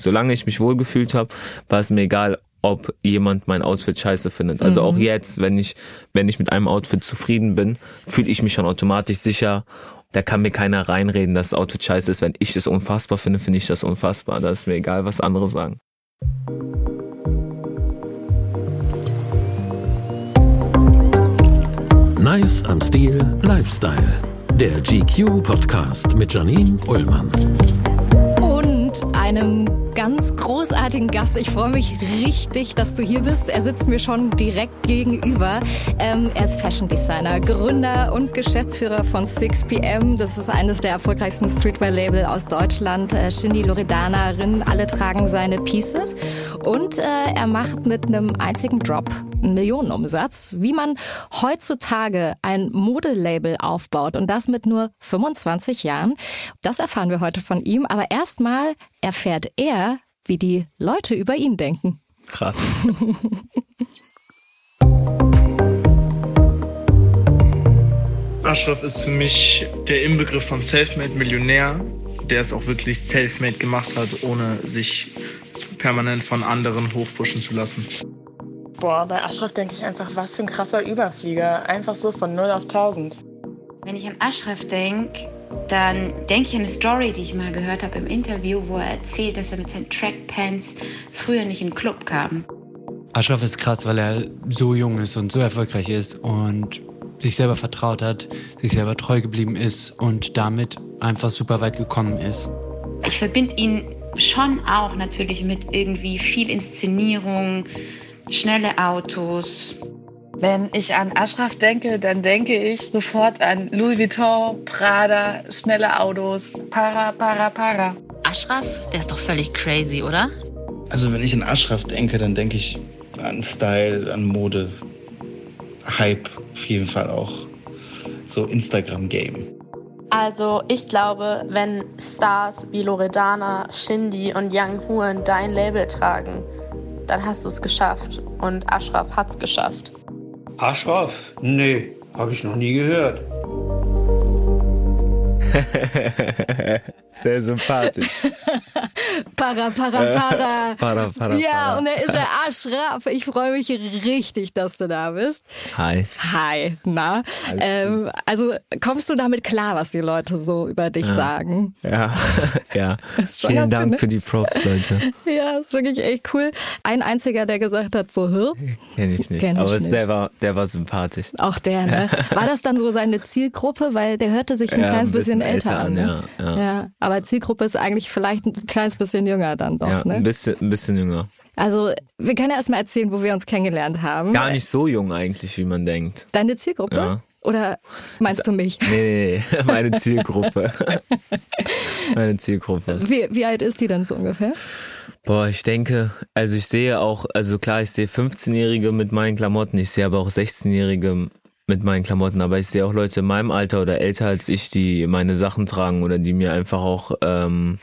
Solange ich mich wohlgefühlt habe, war es mir egal, ob jemand mein Outfit scheiße findet. Also mhm. auch jetzt, wenn ich, wenn ich mit einem Outfit zufrieden bin, fühle ich mich schon automatisch sicher. Da kann mir keiner reinreden, dass das Outfit scheiße ist. Wenn ich das unfassbar finde, finde ich das unfassbar. Da ist mir egal, was andere sagen. Nice am Stil Lifestyle. Der GQ Podcast mit Janine Ullmann. Und einem ganz großartigen Gast. Ich freue mich richtig, dass du hier bist. Er sitzt mir schon direkt gegenüber. Ähm, er ist Fashion Designer, Gründer und Geschäftsführer von 6pm. Das ist eines der erfolgreichsten Streetwear-Label aus Deutschland. Äh, Shindy Loredanarin, alle tragen seine Pieces. Und äh, er macht mit einem einzigen Drop einen Millionenumsatz, wie man heutzutage ein Modelabel aufbaut und das mit nur 25 Jahren. Das erfahren wir heute von ihm. Aber erstmal erfährt er, wie die Leute über ihn denken. Krass. Ashraf ist für mich der Inbegriff von Selfmade Millionär, der es auch wirklich Selfmade gemacht hat, ohne sich permanent von anderen hochpushen zu lassen. Boah, bei Ashraf denke ich einfach, was für ein krasser Überflieger. Einfach so von 0 auf 1000. Wenn ich an Ashraf denke, dann denke ich an eine Story, die ich mal gehört habe im Interview, wo er erzählt, dass er mit seinen Trackpants früher nicht in den Club kam. Ashraf ist krass, weil er so jung ist und so erfolgreich ist und sich selber vertraut hat, sich selber treu geblieben ist und damit einfach super weit gekommen ist. Ich verbinde ihn schon auch natürlich mit irgendwie viel Inszenierung, schnelle Autos, wenn ich an Ashraf denke, dann denke ich sofort an Louis Vuitton, Prada, schnelle Autos, para, para, para. Ashraf, der ist doch völlig crazy, oder? Also wenn ich an Ashraf denke, dann denke ich an Style, an Mode, Hype auf jeden Fall auch. So Instagram-Game. Also ich glaube, wenn Stars wie Loredana, Shindy und Young Huan dein Label tragen, dann hast du es geschafft. Und Ashraf hat es geschafft. Ashraf? Nee, habe ich noch nie gehört. Sehr sympathisch. para, para, Äh, para. para, para, ja, para. und er ist der Ashraf. Ich freue mich richtig, dass du da bist. Hi. Hi, na. Ähm, also kommst du damit klar, was die Leute so über dich sagen? Ja, ja. Vielen Dank ne? für die Props, Leute. Ja, ist wirklich echt cool. Ein einziger, der gesagt hat, so, hä? Kenn ich nicht. Kenn ich Aber nicht. Der, war, der war sympathisch. Auch der, ne? War das dann so seine Zielgruppe? Weil der hörte sich ein Ja, kleines ein bisschen, bisschen älter, an. an, Ne? ja, ja. Aber Zielgruppe ist eigentlich vielleicht ein kleines bisschen jünger dann doch, ja, ne? ein, bisschen, ein bisschen jünger. Also, wir können ja erstmal erzählen, wo wir uns kennengelernt haben. Gar nicht so jung eigentlich, wie man denkt. Deine Zielgruppe? Ja. Oder meinst du mich? Nee, nee, nee, meine Zielgruppe. meine Zielgruppe. Wie, wie alt ist die denn so ungefähr? Boah, ich denke, also ich sehe auch, also klar, ich sehe 15-Jährige mit meinen Klamotten, ich sehe aber auch 16-Jährige mit meinen Klamotten, aber ich sehe auch Leute in meinem Alter oder älter als ich, die meine Sachen tragen oder die mir einfach auch ähm,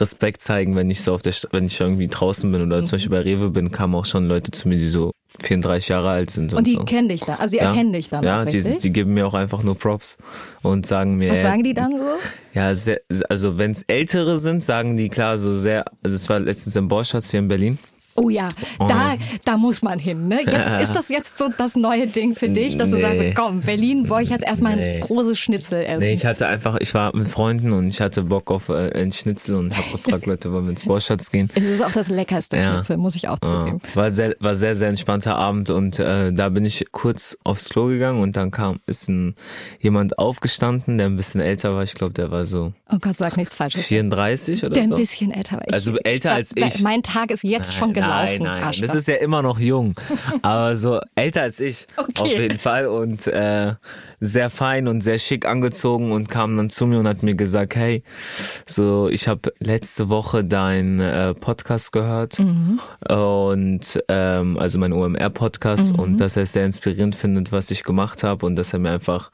Respekt zeigen, wenn ich so auf der, St wenn ich irgendwie draußen bin oder zum Beispiel bei Rewe bin, kamen auch schon Leute zu mir, die so 34 Jahre alt sind und, Und die so. kennen dich da, also die Ja. erkennen dich dann Ja, auch, die, die geben mir auch einfach nur Props und sagen mir. Was sagen die dann so? Ja, sehr, also wenn es ältere sind, sagen die klar so sehr, also es war letztens im Borschatz hier in Berlin. Oh ja, da, da muss man hin. Ne? Jetzt, ist das jetzt so das neue Ding für dich, dass du Nee. sagst, komm, Berlin wollte ich jetzt erstmal Nee. ein großes Schnitzel essen. Nee, ich hatte einfach, ich war mit Freunden und ich hatte Bock auf äh, einen Schnitzel und habe gefragt, Leute, wollen wir ins Borschatz gehen? es ist auch das leckerste Ja. Schnitzel, muss ich auch Ja, zugeben. war sehr, war sehr, sehr entspannter Abend und äh, da bin ich kurz aufs Klo gegangen und dann kam, ist ein, jemand aufgestanden, der ein bisschen älter war. Ich glaube, der war so Oh Gott, sag nichts Falsches. 34 oder Der ein so. bisschen älter war. Ich, Also älter als ich. Mein Tag ist jetzt schon gelaufen. Nein, nein, Arschloch. das ist ja immer noch jung, aber so älter als ich Okay. auf jeden Fall und äh, sehr fein und sehr schick angezogen und kam dann zu mir und hat mir gesagt, hey, so ich habe letzte Woche dein äh, Podcast gehört Mhm. und ähm, also mein OMR Podcast Mhm. und dass er es sehr inspirierend findet, was ich gemacht habe und dass er mir einfach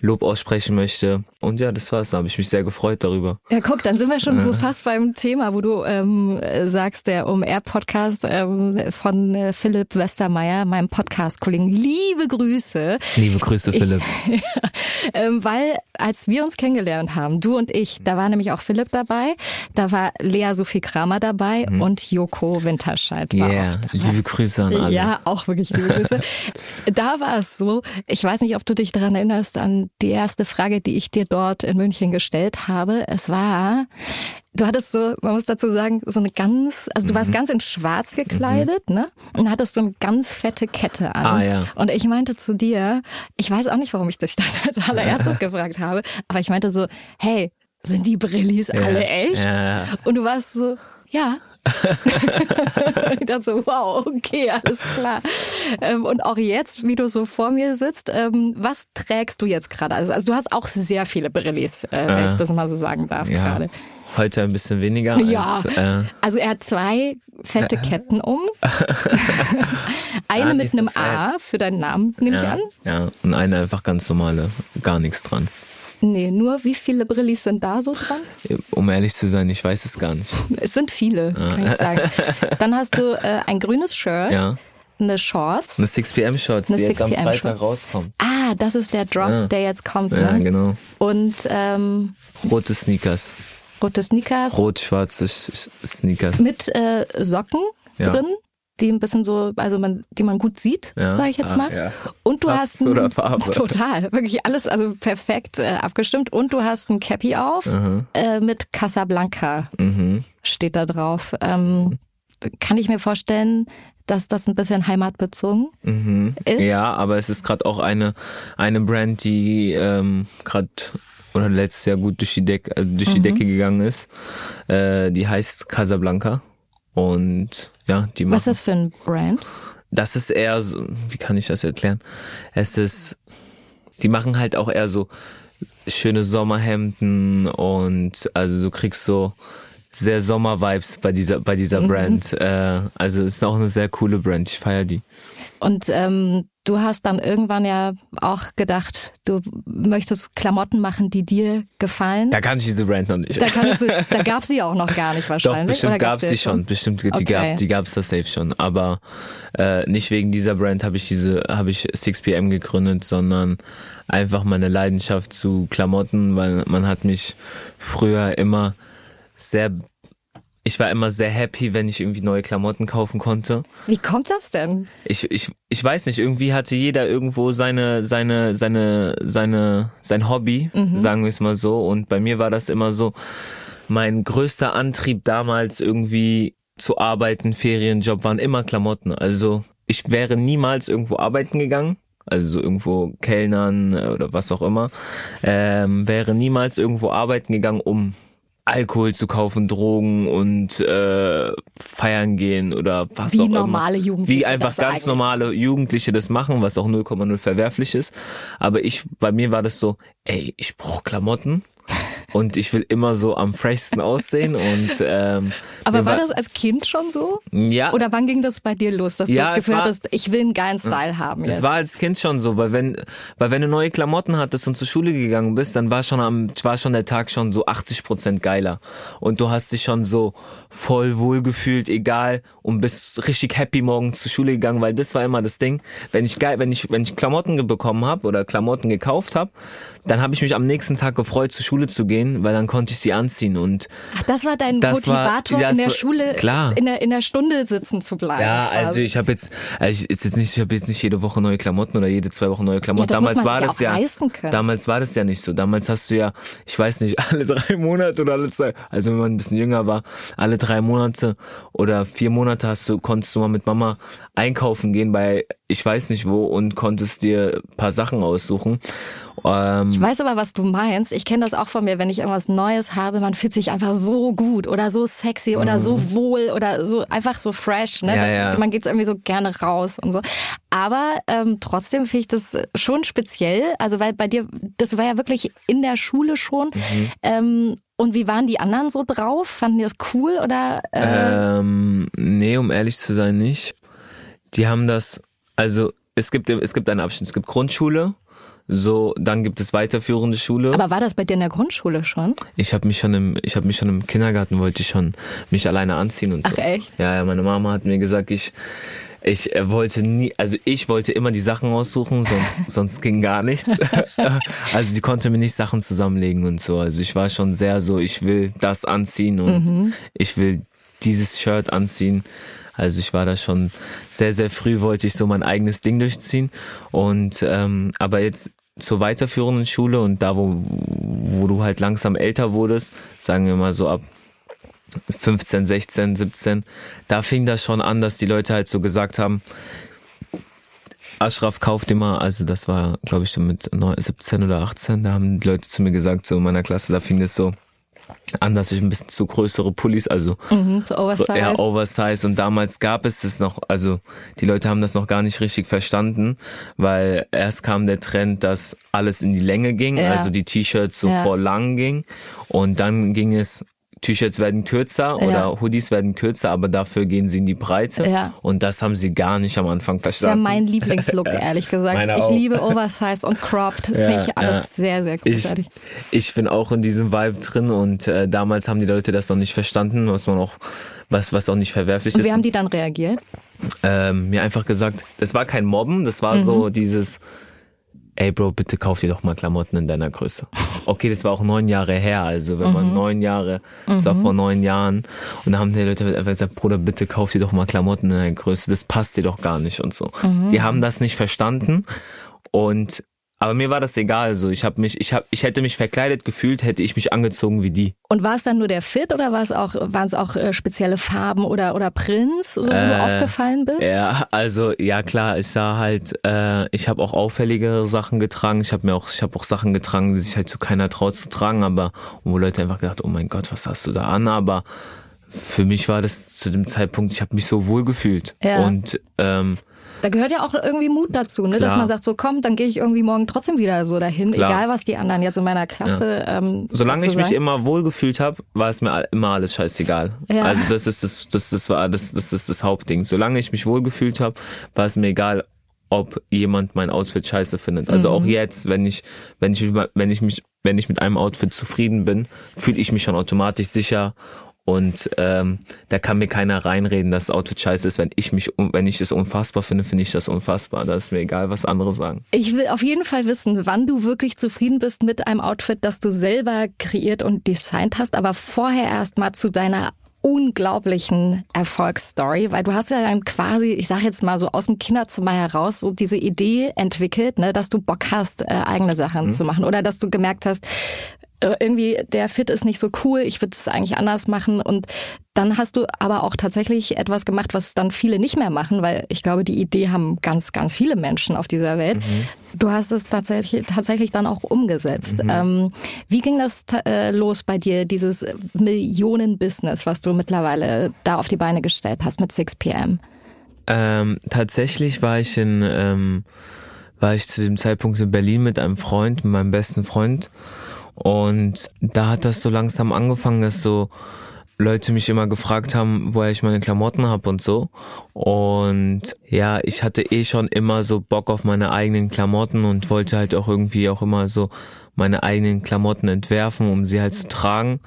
Lob aussprechen möchte und ja, das war's. Da habe ich mich sehr gefreut darüber. Ja, guck, dann sind wir schon so fast beim Thema, wo du ähm, äh, sagst, der OMR-Podcast Podcast ähm, von äh, Philipp Westermeier, meinem Podcast-Kollegen. Liebe Grüße. Liebe Grüße, Philipp. ähm, weil als wir uns kennengelernt haben, du und ich, da war nämlich auch Philipp dabei, da war Lea Sophie Kramer dabei Mhm. und Joko Winterscheid war Yeah, auch dabei. liebe Grüße an alle. Ja, auch wirklich liebe Grüße. da war es so, ich weiß nicht, ob du dich daran erinnerst, an die erste Frage, die ich dir dort in München gestellt habe. Es war, du hattest so, man muss dazu sagen, so eine ganz, also du Mhm. warst ganz in schwarz gekleidet, ne? Und hattest so eine ganz fette Kette an. Ah, ja. Und ich meinte zu dir, ich weiß auch nicht, warum ich dich dann als allererstes gefragt habe, aber ich meinte so, hey, sind die Brillis Ja, alle echt? ja. Und du warst so, ja. ich dachte so, wow, okay, alles klar. Ähm, und auch jetzt, wie du so vor mir sitzt, ähm, was trägst du jetzt gerade? Also, also du hast auch sehr viele Brillis, äh, wenn Äh, ich das mal so sagen darf Ja, gerade. Heute ein bisschen weniger Ja, als äh, also er hat zwei fette Ketten um. Eine Ja, mit so einem fett. A für deinen Namen, nehme ich ja, an. ja, und eine einfach ganz normale, gar nichts dran. Nee, nur wie viele Brillis sind da so dran? Um ehrlich zu sein, ich weiß es gar nicht. Es sind viele, kann ich sagen. Dann hast du äh, ein grünes Shirt, Ja, eine Shorts. eine 6pm-Shorts, Eine die jetzt am 6pm Freitag Shorts. rauskommt. Ah, das ist der Drop, Ja. der jetzt kommt. Ja, ne? genau. Und ähm, Rote Sneakers. Rote Sneakers Rot-schwarze Sch- Sneakers. mit äh, Socken Ja. drin, die ein bisschen so, also man, die man gut sieht, Ja. sag ich jetzt Ah, mal. ja. Und du Passt hast ein, total, wirklich alles, also perfekt äh, abgestimmt. Und du hast ein Cappy auf Mhm. äh, mit Casablanca Mhm. steht da drauf. Ähm, kann ich mir vorstellen, dass das ein bisschen heimatbezogen Mhm. ist? Ja, aber es ist gerade auch eine, eine Brand, die ähm, gerade oder letztes Jahr gut durch die Decke, also durch die Mhm. Decke gegangen ist. Äh, die heißt Casablanca. Und ja, die machen. Was ist das für ein Brand? Das ist eher so, wie kann ich das erklären? Es ist, die machen halt auch eher so schöne Sommerhemden und also du kriegst so sehr Sommer-Vibes bei dieser, bei dieser Mhm. Brand. Äh, also ist auch eine sehr coole Brand. Ich feiere die. Und ähm, du hast dann irgendwann ja auch gedacht, du möchtest Klamotten machen, die dir gefallen. Da kann ich diese Brand noch nicht. Da, du, da gab sie auch noch gar nicht Doch, wahrscheinlich. bestimmt oder gab's sie die schon. Bestimmt, die Okay. gab, die gab's da safe schon. Aber äh, nicht wegen dieser Brand habe ich diese, habe ich 6pm gegründet, sondern einfach meine Leidenschaft zu Klamotten, weil man hat mich früher immer sehr, ich war immer sehr happy, wenn ich irgendwie neue Klamotten kaufen konnte. Wie kommt das denn? Ich, ich, ich weiß nicht, irgendwie hatte jeder irgendwo seine, seine, seine, seine, sein Hobby, Mhm. sagen wir es mal so. Und bei mir war das immer so, mein größter Antrieb damals irgendwie zu arbeiten, Ferienjob, waren immer Klamotten. Also ich wäre niemals irgendwo arbeiten gegangen. Also so irgendwo Kellnern oder was auch immer, ähm, wäre niemals irgendwo arbeiten gegangen, um Alkohol zu kaufen, Drogen und äh, feiern gehen oder was Wie auch immer. normale Jugendliche Wie einfach das ganz eigentlich. normale Jugendliche das machen, was auch 0,0 verwerflich ist. Aber ich, bei mir war das so, ey, ich brauche Klamotten und ich will immer so am freshsten aussehen und ähm, Aber war das als Kind schon so? ja Oder wann ging das bei dir los, dass du Ja, das es Gefühl war- hattest, ich will einen geilen Style haben Das jetzt? war als Kind schon so, weil wenn, weil wenn du neue Klamotten hattest und zur Schule gegangen bist, dann war schon am, war schon der Tag schon so 80 Prozent geiler. Und du hast dich schon so voll wohl gefühlt, egal, und bist richtig happy morgens zur Schule gegangen, weil das war immer das Ding. Wenn ich geil, wenn ich, wenn ich Klamotten bekommen habe oder Klamotten gekauft habe, dann habe ich mich am nächsten Tag gefreut, zur Schule zu gehen, weil dann konnte ich sie anziehen und Ach, das war dein Das war- Motivator, ja, in der war- Schule, klar. In, der, in der Stunde sitzen zu bleiben. Ja, also quasi. ich habe jetzt, also ich, ist jetzt nicht, ich habe jetzt nicht jede Woche neue Klamotten oder jede zwei Wochen neue Klamotten. Ja, das muss damals man war sich das auch ja, damals war das ja nicht so. Damals hast du ja, ich weiß nicht, alle drei Monate oder alle zwei, also wenn man ein bisschen jünger war, alle drei Monate oder vier Monate hast du, konntest du mal mit Mama einkaufen gehen bei, ich weiß nicht wo und konntest dir ein paar Sachen aussuchen. Ähm, Ich weiß aber, was du meinst. Ich kenne das auch von mir, wenn ich irgendwas Neues habe, man fühlt sich einfach so gut oder so sexy oder so wohl oder so einfach so fresh. Ne? Mhm. Ja, ja. Man geht irgendwie so gerne raus und so. Aber ähm, trotzdem finde ich das schon speziell. Also weil bei dir, das war ja wirklich in der Schule schon. Mhm. Ähm, und wie waren die anderen so drauf? Fanden die das cool oder? Äh, Ähm, nee, um ehrlich zu sein, nicht. Die haben das, also es gibt, es gibt einen Abschnitt, es gibt Grundschule, So, dann gibt es weiterführende Schule. Aber war das bei dir in der Grundschule schon? Ich habe mich schon im, ich habe mich schon im Kindergarten wollte ich schon mich alleine anziehen und so. Ach echt? Ja, ja, meine Mama hat mir gesagt, ich ich äh, wollte nie, also ich wollte immer die Sachen aussuchen, sonst sonst ging gar nichts. also sie konnte mir nicht Sachen zusammenlegen und so. Also ich war schon sehr so, ich will das anziehen und Mhm. ich will dieses Shirt anziehen. Also ich war da schon sehr, sehr früh wollte ich so mein eigenes Ding durchziehen. Und ähm, aber jetzt zur weiterführenden Schule und da, wo, wo du halt langsam älter wurdest, sagen wir mal so ab 15, 16, 17, da fing das schon an, dass die Leute halt so gesagt haben, Ashraf kauft immer, also das war, glaube ich, mit neun- 17 oder 18, da haben die Leute zu mir gesagt, so in meiner Klasse, da fing es so an, dass ich ein bisschen zu größere Pullis, also Mhm, so oversized. ja, Oversize. Und damals gab es das noch, also die Leute haben das noch gar nicht richtig verstanden, weil erst kam der Trend, dass alles in die Länge ging, Ja. also die T-Shirts so Ja. vor lang ging. Und dann ging es, T-Shirts werden kürzer Ja. oder Hoodies werden kürzer, aber dafür gehen sie in die Breite. Ja. Und das haben sie gar nicht am Anfang Das ist ja verstanden. mein Lieblingslook, ehrlich gesagt. Meiner ich auch. liebe Oversized und Cropped. Finde ich alles sehr, sehr ich, großartig. ich bin auch in diesem Vibe drin und äh, damals haben die Leute das noch nicht verstanden, was man auch, was, was auch nicht verwerflich Und ist. wie haben die dann reagiert? ähm, mir einfach gesagt, das war kein Mobben, das war Mhm. so dieses, ey Bro, bitte kauf dir doch mal Klamotten in deiner Größe. Okay, das war auch neun Jahre her, also wenn man Mhm. neun Jahre, das war Mhm. vor neun Jahren, und da haben die Leute einfach gesagt, Bruder, bitte kauf dir doch mal Klamotten in deiner Größe, das passt dir doch gar nicht und so. Mhm. Die haben das nicht verstanden und aber mir war das egal, so ich habe mich, ich habe, ich hätte mich verkleidet gefühlt, hätte ich mich angezogen wie die. Und war es dann nur der Fit oder war es auch, waren es auch äh, spezielle Farben oder, oder Prints, so, wo du Äh, aufgefallen bist? Ja, also ja klar, ich sah halt, äh, ich habe auch auffälligere Sachen getragen. Ich habe mir auch, ich habe auch Sachen getragen, die sich halt zu keiner traut zu tragen, aber wo Leute einfach gedacht, oh mein Gott, was hast du da an? Aber für mich war das zu dem Zeitpunkt, ich habe mich so wohl gefühlt Ja. und ähm, Da gehört ja auch irgendwie Mut dazu, ne? dass man sagt, so komm, dann gehe ich irgendwie morgen trotzdem wieder so dahin, Klar. egal was die anderen jetzt in meiner Klasse. Ähm, solange ich mich sagen. immer wohl gefühlt habe, war es mir immer alles scheißegal. Ja. Also das ist das, das, das war das, das ist das Hauptding. Solange ich mich wohl gefühlt habe, war es mir egal, ob jemand mein Outfit scheiße findet. Also Mhm. auch jetzt, wenn ich, wenn ich, wenn ich mich, wenn ich mit einem Outfit zufrieden bin, fühle ich mich schon automatisch sicher. Und ähm, da kann mir keiner reinreden, dass das Outfit scheiße ist. Wenn ich mich, wenn ich es unfassbar finde, finde ich das unfassbar. Da ist mir egal, was andere sagen. Ich will auf jeden Fall wissen, wann du wirklich zufrieden bist mit einem Outfit, das du selber kreiert und designt hast. Aber vorher erst mal zu deiner unglaublichen Erfolgsstory, weil du hast ja dann quasi, ich sage jetzt mal so aus dem Kinderzimmer heraus, so diese Idee entwickelt, ne, dass du Bock hast, äh, eigene Sachen Mhm. zu machen oder dass du gemerkt hast, irgendwie der Fit ist nicht so cool, ich würde es eigentlich anders machen und dann hast du aber auch tatsächlich etwas gemacht, was dann viele nicht mehr machen, weil ich glaube, die Idee haben ganz, ganz viele Menschen auf dieser Welt. Du hast es tatsächlich, tatsächlich dann auch umgesetzt. Mhm. Ähm, wie ging das äh, los bei dir, dieses Millionen-Business, was du mittlerweile da auf die Beine gestellt hast mit 6pm? Ähm, tatsächlich war ich in, ähm, war ich zu dem Zeitpunkt in Berlin mit einem Freund, mit meinem besten Freund. Und da hat das so langsam angefangen, dass so Leute mich immer gefragt haben, woher ich meine Klamotten hab und so. Und ja, ich hatte eh schon immer so Bock auf meine eigenen Klamotten und wollte halt auch irgendwie auch immer so meine eigenen Klamotten entwerfen, um sie halt zu tragen.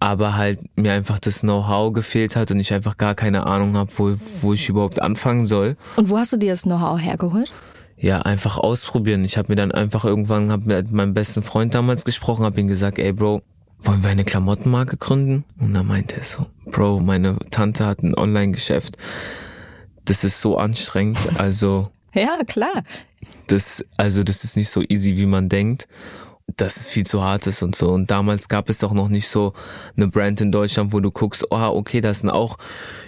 Aber halt mir einfach das Know-how gefehlt hat und ich einfach gar keine Ahnung habe, wo, wo ich überhaupt anfangen soll. Und wo hast du dir das Know-how hergeholt? Ja, einfach ausprobieren. Ich habe mir dann einfach irgendwann hab mit meinem besten Freund damals gesprochen, habe ihm gesagt, ey Bro, wollen wir eine Klamottenmarke gründen? Und dann meinte er so, Bro, meine Tante hat ein Online-Geschäft. Das ist so anstrengend. Also Ja, klar. das, also das ist nicht so easy, wie man denkt. Das ist viel zu hart ist und so. Und damals gab es auch noch nicht so eine Brand in Deutschland, wo du guckst, oh, okay, das sind auch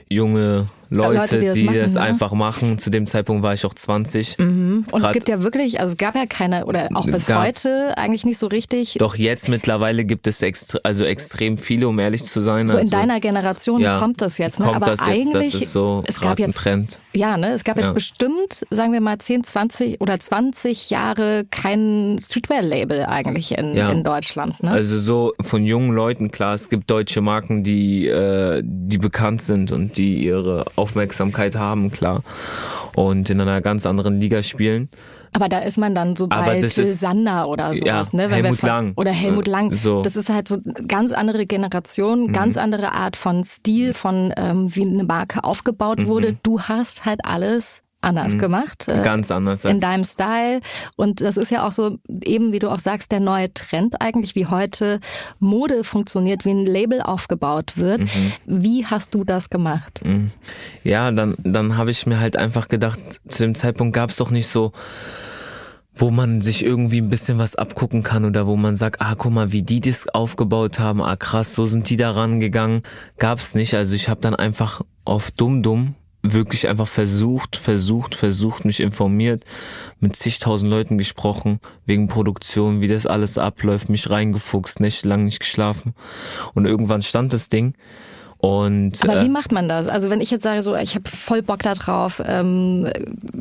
junge Leute, Leute, die das die machen, das ne? einfach machen. Zu dem Zeitpunkt war ich auch 20. Mhm. Und es Grad- gibt ja wirklich, also es gab ja keine, oder auch bis Gab- heute eigentlich nicht so richtig. Doch jetzt mittlerweile gibt es extre also extrem viele, um ehrlich zu sein. So in also, deiner Generation ja, kommt das jetzt, ne? Aber jetzt, eigentlich, ist so es gab jetzt Trend. Ja, ne? Es gab jetzt Ja. bestimmt, sagen wir mal, 10, 20 oder 20 Jahre kein Streetwear-Label eigentlich in, Ja. in Deutschland. Ne? Also so von jungen Leuten, klar, es gibt deutsche Marken, die, äh, die bekannt sind und die ihre Aufmerksamkeit haben, klar. Und in einer ganz anderen Liga spielen. Aber da ist man dann so bei Till Sander oder sowas, Ja, ne? Wir Helmut Lang. Oder Helmut Äh, Lang. so. Das ist halt so eine ganz andere Generation, Mhm. ganz andere Art von Stil, von ähm, wie eine Marke aufgebaut Mhm. wurde. Du hast halt alles anders Mhm. gemacht. äh, Ganz anders in deinem Style. Und das ist ja auch so, eben wie du auch sagst, der neue Trend eigentlich, wie heute Mode funktioniert, wie ein Label aufgebaut wird. Mhm. Wie hast du das gemacht? Mhm. Ja, dann, dann habe ich mir halt einfach gedacht, zu dem Zeitpunkt gab es doch nicht so, wo man sich irgendwie ein bisschen was abgucken kann oder wo man sagt, ah, guck mal, wie die das aufgebaut haben, ah krass, so sind die da rangegangen, gab's nicht. Also ich habe dann einfach auf dumm dumm wirklich einfach versucht, versucht, versucht, mich informiert, mit zigtausend Leuten gesprochen, wegen Produktion, wie das alles abläuft, mich reingefuchst, nächtelang nicht geschlafen. Und irgendwann stand das Ding. Und Aber äh, wie macht man das? Also wenn ich jetzt sage, so ich habe voll Bock da drauf, ähm,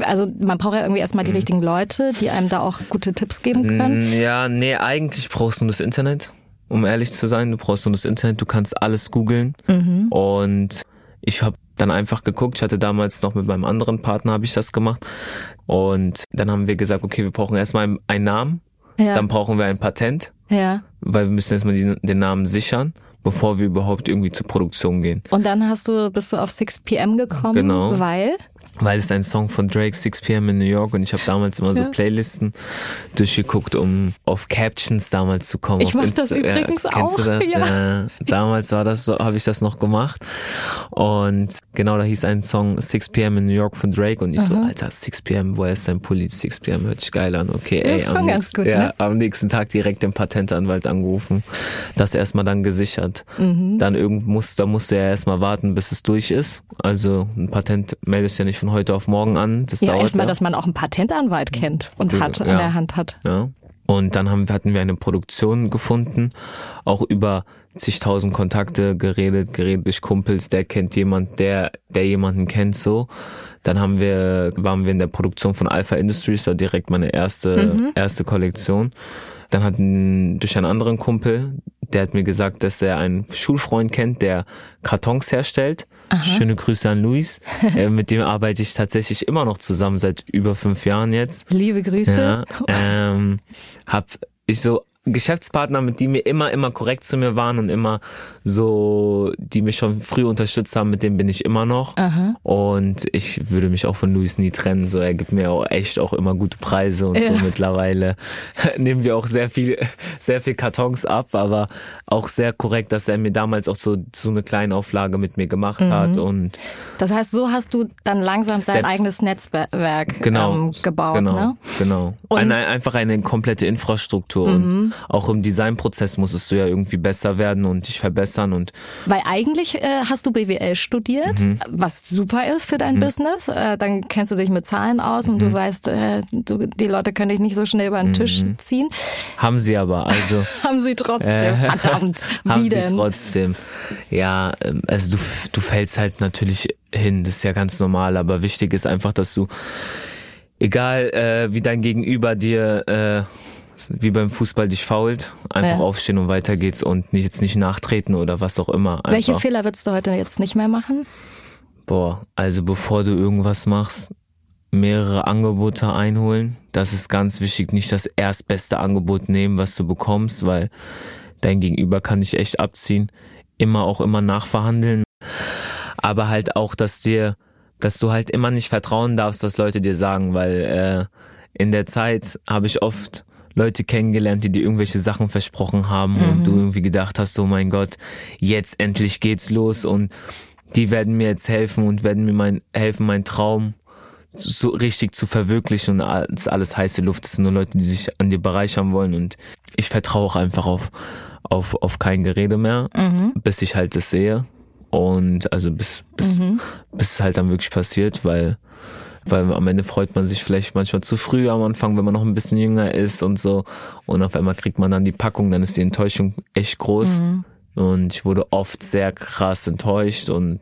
also man braucht ja irgendwie erstmal die richtigen Leute, die einem da auch gute Tipps geben können. Mm, Ja, nee, eigentlich brauchst du das Internet, um ehrlich zu sein. Du brauchst nur das Internet, du kannst alles googeln. Mhm. Und ich habe dann einfach geguckt, ich hatte damals noch mit meinem anderen Partner habe ich das gemacht. Und dann haben wir gesagt, okay, wir brauchen erstmal einen Namen, Ja. dann brauchen wir ein Patent, Ja. weil wir müssen erstmal den, den Namen sichern, bevor wir überhaupt irgendwie zur Produktion gehen. Und dann hast du, bist du auf 6 PM gekommen, Genau. weil Weil es ist ein Song von Drake, 6 p.m. in New York und ich habe damals immer so Ja. Playlisten durchgeguckt, um auf Captions damals zu kommen. Ich auf mach das übrigens ja, kennst Du auch, das? ja. Damals war das so, habe ich das noch gemacht und genau da hieß ein Song 6 p.m. in New York von Drake und ich so, Aha. Alter, 6 p.m., woher ist dein Pulli? 6 p.m. hört sich geil an. Okay, Ja, ey, am, ganz nächsten, gut, ja, ne? am nächsten Tag direkt den Patentanwalt angerufen, das erstmal dann gesichert. Mhm. Dann irgend muss, da musst du ja erstmal warten, bis es durch ist. Also ein Patent meldest ja nicht von heute auf morgen an. Das ja erstmal, ja. dass man auch einen Patentanwalt kennt und hat, Ja. an der Hand hat. Ja. Und dann haben, hatten wir eine Produktion gefunden, auch über zigtausend Kontakte geredet, geredet durch Kumpels, der kennt jemand, der, der jemanden kennt so. Dann haben wir, waren wir in der Produktion von Alpha Industries, da direkt meine erste, Mhm. erste Kollektion. Dann hatten durch einen anderen Kumpel, der hat mir gesagt, dass er einen Schulfreund kennt, der Kartons herstellt. Aha. Schöne Grüße an Luis. äh, mit dem arbeite ich tatsächlich immer noch zusammen seit über fünf Jahren jetzt. Liebe Grüße. Ja, ähm, hab ich so Geschäftspartner, mit die mir immer, immer korrekt zu mir waren und immer so, die mich schon früh unterstützt haben, mit denen bin ich immer noch. Aha. Und ich würde mich auch von Luis nie trennen. So, er gibt mir auch echt auch immer gute Preise und so Ja. mittlerweile nehmen wir auch sehr viel, sehr viel Kartons ab, aber auch sehr korrekt, dass er mir damals auch so, so eine kleine Auflage mit mir gemacht hat Mhm. und Das heißt, so hast du dann langsam dein Steps. eigenes Netzwerk genau, ähm, gebaut, genau, ne? Genau. Und- eine, einfach eine komplette Infrastruktur Mhm. Auch im Designprozess musstest du ja irgendwie besser werden und dich verbessern und Weil eigentlich äh, hast du BWL studiert, Mhm. was super ist für dein Mhm. Business. Äh, dann kennst du dich mit Zahlen aus und du Mhm. weißt, äh, du, die Leute können dich nicht so schnell über den Tisch Mhm. ziehen. haben sie aber, also Haben sie trotzdem. Äh, Verdammt. haben sie denn? trotzdem. Ja, ähm, also du, du fällst halt natürlich hin, das ist ja ganz normal, aber wichtig ist einfach, dass du, egal äh, wie dein Gegenüber dir, äh, wie beim Fußball dich fault, einfach Ja. aufstehen und weiter geht's und nicht, jetzt nicht nachtreten oder was auch immer. Einfach. Welche Fehler würdest du heute jetzt nicht mehr machen? Boah, also bevor du irgendwas machst, mehrere Angebote einholen. Das ist ganz wichtig, nicht das erstbeste Angebot nehmen, was du bekommst, weil dein Gegenüber kann dich echt abziehen. Immer auch immer nachverhandeln. Aber halt auch, dass dir, dass du halt immer nicht vertrauen darfst, was Leute dir sagen, weil äh, in der Zeit habe ich oft Leute kennengelernt, die dir irgendwelche Sachen versprochen haben und Mhm. du irgendwie gedacht hast, oh mein Gott, jetzt endlich geht's los und die werden mir jetzt helfen und werden mir mein, helfen, meinen Traum so richtig zu verwirklichen und alles, alles heiße Luft. Das sind nur Leute, die sich an dir bereichern wollen und ich vertraue auch einfach auf, auf, auf kein Gerede mehr, Mhm. bis ich halt das sehe und also bis, bis, Mhm. bis es halt dann wirklich passiert, weil weil am Ende freut man sich vielleicht manchmal zu früh am Anfang, wenn man noch ein bisschen jünger ist und so und auf einmal kriegt man dann die Packung, dann ist die Enttäuschung echt groß. Mhm. Und ich wurde oft sehr krass enttäuscht und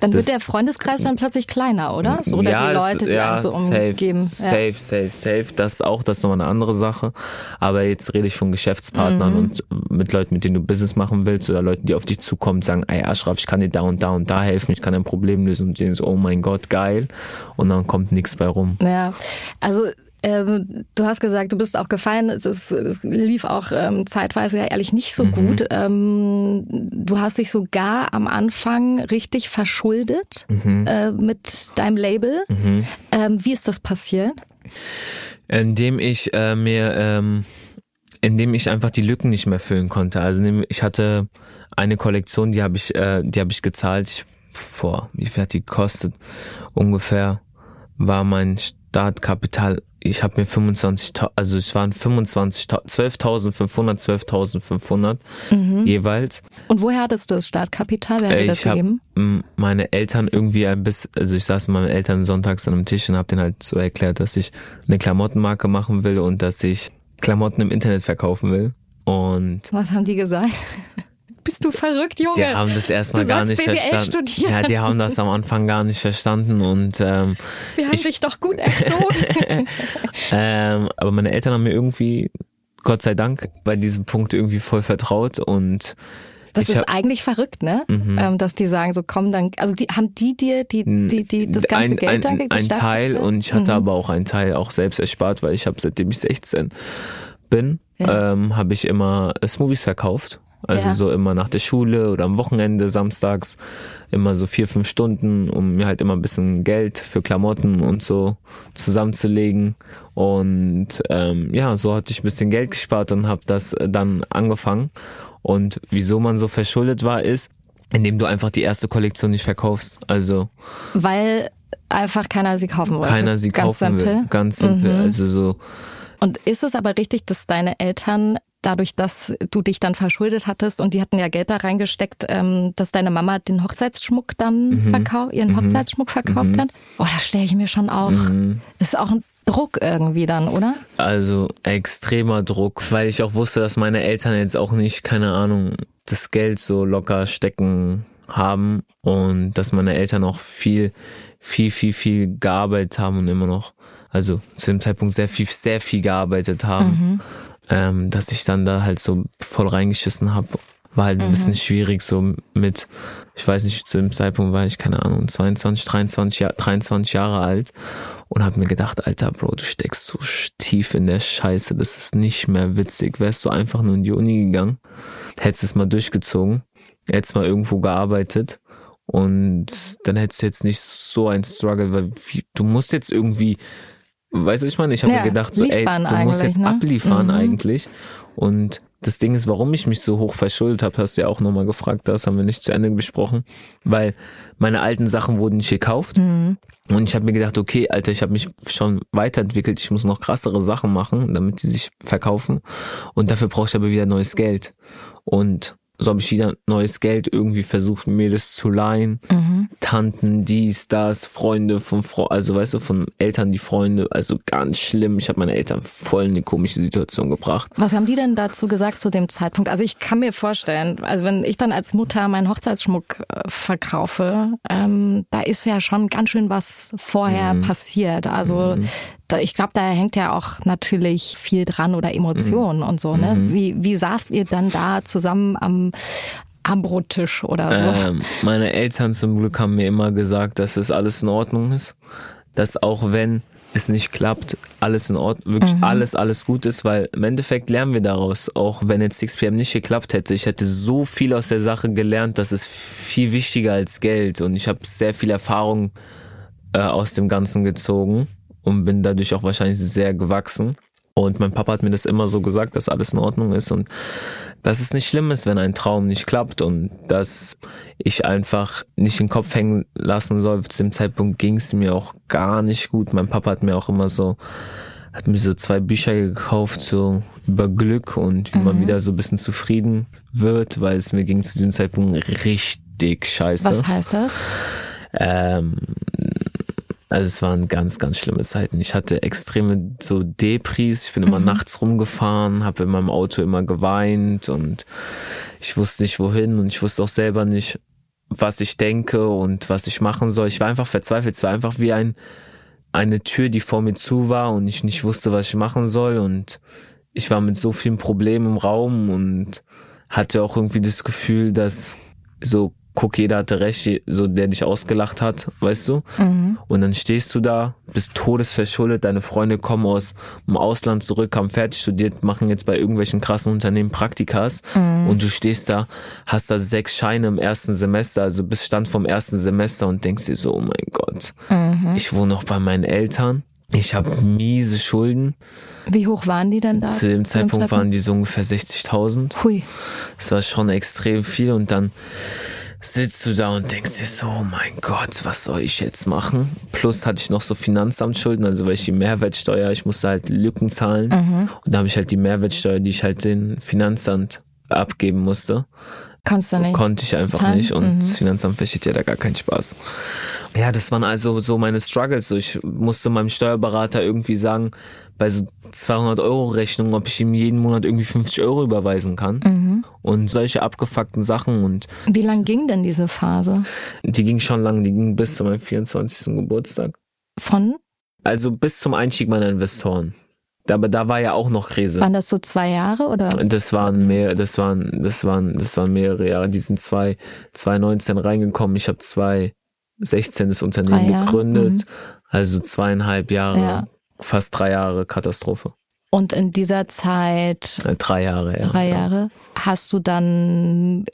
Dann wird der Freundeskreis dann plötzlich kleiner, oder? So, oder die das- Leute, die einen so umgeben. Safe, safe, safe. Das ist auch, das ist nochmal eine andere Sache. Aber jetzt rede ich von Geschäftspartnern Mhm. und mit Leuten, mit denen du Business machen willst oder Leuten, die auf dich zukommen und sagen, ey Ashraf, ich kann dir da und da und da helfen, ich kann dein Problem lösen und denen so, oh mein Gott, geil. Und dann kommt nichts bei rum. Ja, ja. also ähm, du hast gesagt, du bist auch gefallen. Es, ist, es lief auch ähm, zeitweise ja ehrlich nicht so Mhm. gut. Ähm, du hast dich sogar am Anfang richtig verschuldet Mhm. äh, mit deinem Label. Mhm. Ähm, wie ist das passiert? indem ich äh, mir, ähm, indem ich einfach die Lücken nicht mehr füllen konnte. Also ich hatte eine Kollektion, die habe ich, äh, die habe ich gezahlt. Ich, boah, wie viel hat die gekostet? Ungefähr war mein Startkapital. Ich habe mir 25, also es waren 25, 12.500, 12.500 Mhm. jeweils. Und woher hattest du das Startkapital? Wer hat dir Äh, das ich gegeben? meine Eltern irgendwie ein bisschen, also ich saß mit meinen Eltern sonntags an einem Tisch und habe denen halt so erklärt, dass ich eine Klamottenmarke machen will und dass ich Klamotten im Internet verkaufen will. Und Was haben die gesagt? Bist du verrückt, Junge? die haben das erstmal gar nicht BWL verstanden. Studieren. Ja, die haben das am Anfang gar nicht verstanden und ähm, Wir haben ich- dich doch gut erzogen. ähm, aber meine Eltern haben mir irgendwie, Gott sei Dank, bei diesem Punkt irgendwie voll vertraut und Das ich ist hab- eigentlich verrückt, ne? Mhm. Ähm, dass die sagen, so komm, dann, also die haben die dir die, die, die das ganze ein, Geld dann ein, ge- ein? Teil und ich hatte Mhm. aber auch einen Teil auch selbst erspart, weil ich habe seitdem ich 16 bin, Ja. ähm, habe ich immer Smoothies verkauft. Also Ja. so immer nach der Schule oder am Wochenende, samstags, immer so vier, fünf Stunden, um mir halt immer ein bisschen Geld für Klamotten und so zusammenzulegen. Und ähm, ja, so hatte ich ein bisschen Geld gespart und habe das dann angefangen. Und wieso man so verschuldet war, ist, indem du einfach die erste Kollektion nicht verkaufst. Also Weil einfach keiner sie kaufen wollte. keiner sie Ganz kaufen simpel. will. Ganz simpel. Mhm. Also so, Und ist es aber richtig, dass deine Eltern dadurch, dass du dich dann verschuldet hattest und die hatten ja Geld da reingesteckt, ähm, dass deine Mama den Hochzeitsschmuck dann Mhm. verkauft, ihren Mhm. Hochzeitsschmuck verkauft Mhm. hat? Oh, das stelle ich mir schon auch. Mhm. Ist auch ein Druck irgendwie dann, oder? also extremer Druck, weil ich auch wusste, dass meine Eltern jetzt auch nicht, keine Ahnung, das Geld so locker stecken haben und dass meine Eltern auch viel, viel, viel, viel gearbeitet haben und immer noch, also zu dem Zeitpunkt sehr viel, sehr viel gearbeitet haben, Mhm. Ähm, dass ich dann da halt so voll reingeschissen habe. War halt ein Mhm. bisschen schwierig so mit, ich weiß nicht, zu dem Zeitpunkt war ich, keine Ahnung, 22, 23, Jahr, 23 Jahre alt und habe mir gedacht, Alter, Bro, du steckst so tief in der Scheiße, das ist nicht mehr witzig. Wärst du einfach nur in die Uni gegangen, hättest es mal durchgezogen, hättest mal irgendwo gearbeitet und dann hättest du jetzt nicht so ein Struggle, weil du musst jetzt irgendwie, weißt du, ich meine, ich habe Ja, mir gedacht, so, ey, du musst jetzt ne? abliefern Mhm. eigentlich und das Ding ist, warum ich mich so hoch verschuldet habe, hast du ja auch nochmal gefragt, das haben wir nicht zu Ende besprochen, weil meine alten Sachen wurden nicht gekauft Mhm. und ich habe mir gedacht, okay, Alter, ich habe mich schon weiterentwickelt, ich muss noch krassere Sachen machen, damit die sich verkaufen und dafür brauche ich aber wieder neues Geld und so habe ich wieder neues Geld irgendwie versucht, mir das zu leihen. Mhm. Tanten, dies, das, Freunde von Frau, also weißt du, von Eltern die Freunde, also ganz schlimm. Ich habe meine Eltern voll in eine komische Situation gebracht. Was haben die denn dazu gesagt zu dem Zeitpunkt? Also ich kann mir vorstellen, also wenn ich dann als Mutter meinen Hochzeitsschmuck äh, verkaufe, ähm, da ist ja schon ganz schön was vorher Mhm. passiert. Also Mhm. da, ich glaube, da hängt ja auch natürlich viel dran oder Emotionen und so. Ne? Mhm. Wie, wie saßt ihr dann da zusammen am am Brottisch oder so? Ähm, meine Eltern zum Glück haben mir immer gesagt, dass es alles in Ordnung ist. Dass auch wenn es nicht klappt, alles in Ordnung, wirklich Mhm. alles, alles gut ist, weil im Endeffekt lernen wir daraus. Auch wenn jetzt 6pm nicht geklappt hätte, ich hätte so viel aus der Sache gelernt, das ist viel wichtiger als Geld und ich habe sehr viel Erfahrung äh, aus dem Ganzen gezogen und bin dadurch auch wahrscheinlich sehr gewachsen. Und mein Papa hat mir das immer so gesagt, dass alles in Ordnung ist und dass es nicht schlimm ist, wenn ein Traum nicht klappt und dass ich einfach nicht den Kopf hängen lassen soll. Zu dem Zeitpunkt ging es mir auch gar nicht gut. Mein Papa hat mir auch immer so, hat mir so zwei Bücher gekauft, so über Glück und wie man Mhm. wieder so ein bisschen zufrieden wird, weil es mir ging zu diesem Zeitpunkt richtig scheiße. Was heißt das? Ähm, also es waren ganz, ganz schlimme Zeiten. Ich hatte extreme so Depris. Ich bin immer Mhm. nachts rumgefahren, habe in meinem Auto immer geweint und ich wusste nicht wohin und ich wusste auch selber nicht, was ich denke und was ich machen soll. Ich war einfach verzweifelt. Es war einfach wie ein, eine Tür, die vor mir zu war und ich nicht wusste, was ich machen soll und ich war mit so vielen Problemen im Raum und hatte auch irgendwie das Gefühl, dass so guck, jeder hatte recht, so der dich ausgelacht hat, weißt du? Mhm. Und dann stehst du da, bist todesverschuldet, deine Freunde kommen aus dem Ausland zurück, haben fertig studiert, machen jetzt bei irgendwelchen krassen Unternehmen Praktikas mhm. und du stehst da, hast da sechs Scheine im ersten Semester, also bist Stand vom ersten Semester und denkst dir so, oh mein Gott, mhm. ich wohne noch bei meinen Eltern, ich habe miese Schulden. Wie hoch waren die denn da? Zu dem Zeitpunkt waren die so ungefähr 60.000. Hui. Das war schon extrem viel und dann sitzt du da und denkst dir so, oh mein Gott, was soll ich jetzt machen? Plus hatte ich noch so Finanzamtsschulden, also weil ich die Mehrwertsteuer, ich musste halt Lücken zahlen. Mhm. Und da habe ich halt die Mehrwertsteuer, die ich halt den Finanzamt abgeben musste. Kannst du nicht. Konnte ich einfach zahlen? nicht und mhm. das Finanzamt versteht ja da gar keinen Spaß. Ja, das waren also so meine Struggles. So, ich musste meinem Steuerberater irgendwie sagen, bei so 200 Euro Rechnungen, ob ich ihm jeden Monat irgendwie 50 Euro überweisen kann. Mhm. Und solche abgefuckten Sachen und. Wie lang ging denn diese Phase? Die ging schon lang, die ging bis zu meinem 24. Geburtstag. Von? Also bis zum Einstieg meiner Investoren. Aber da war ja auch noch Krise. Waren das so zwei Jahre oder? Das waren mehr, das waren, das waren, das waren mehrere Jahre. Die sind zwei, 2019 reingekommen. Ich habe 2016 das Unternehmen gegründet. Mhm. Also zweieinhalb Jahre ja fast drei Jahre Katastrophe. Und in dieser Zeit, äh, drei Jahre, ja. Drei Jahre, hast du dann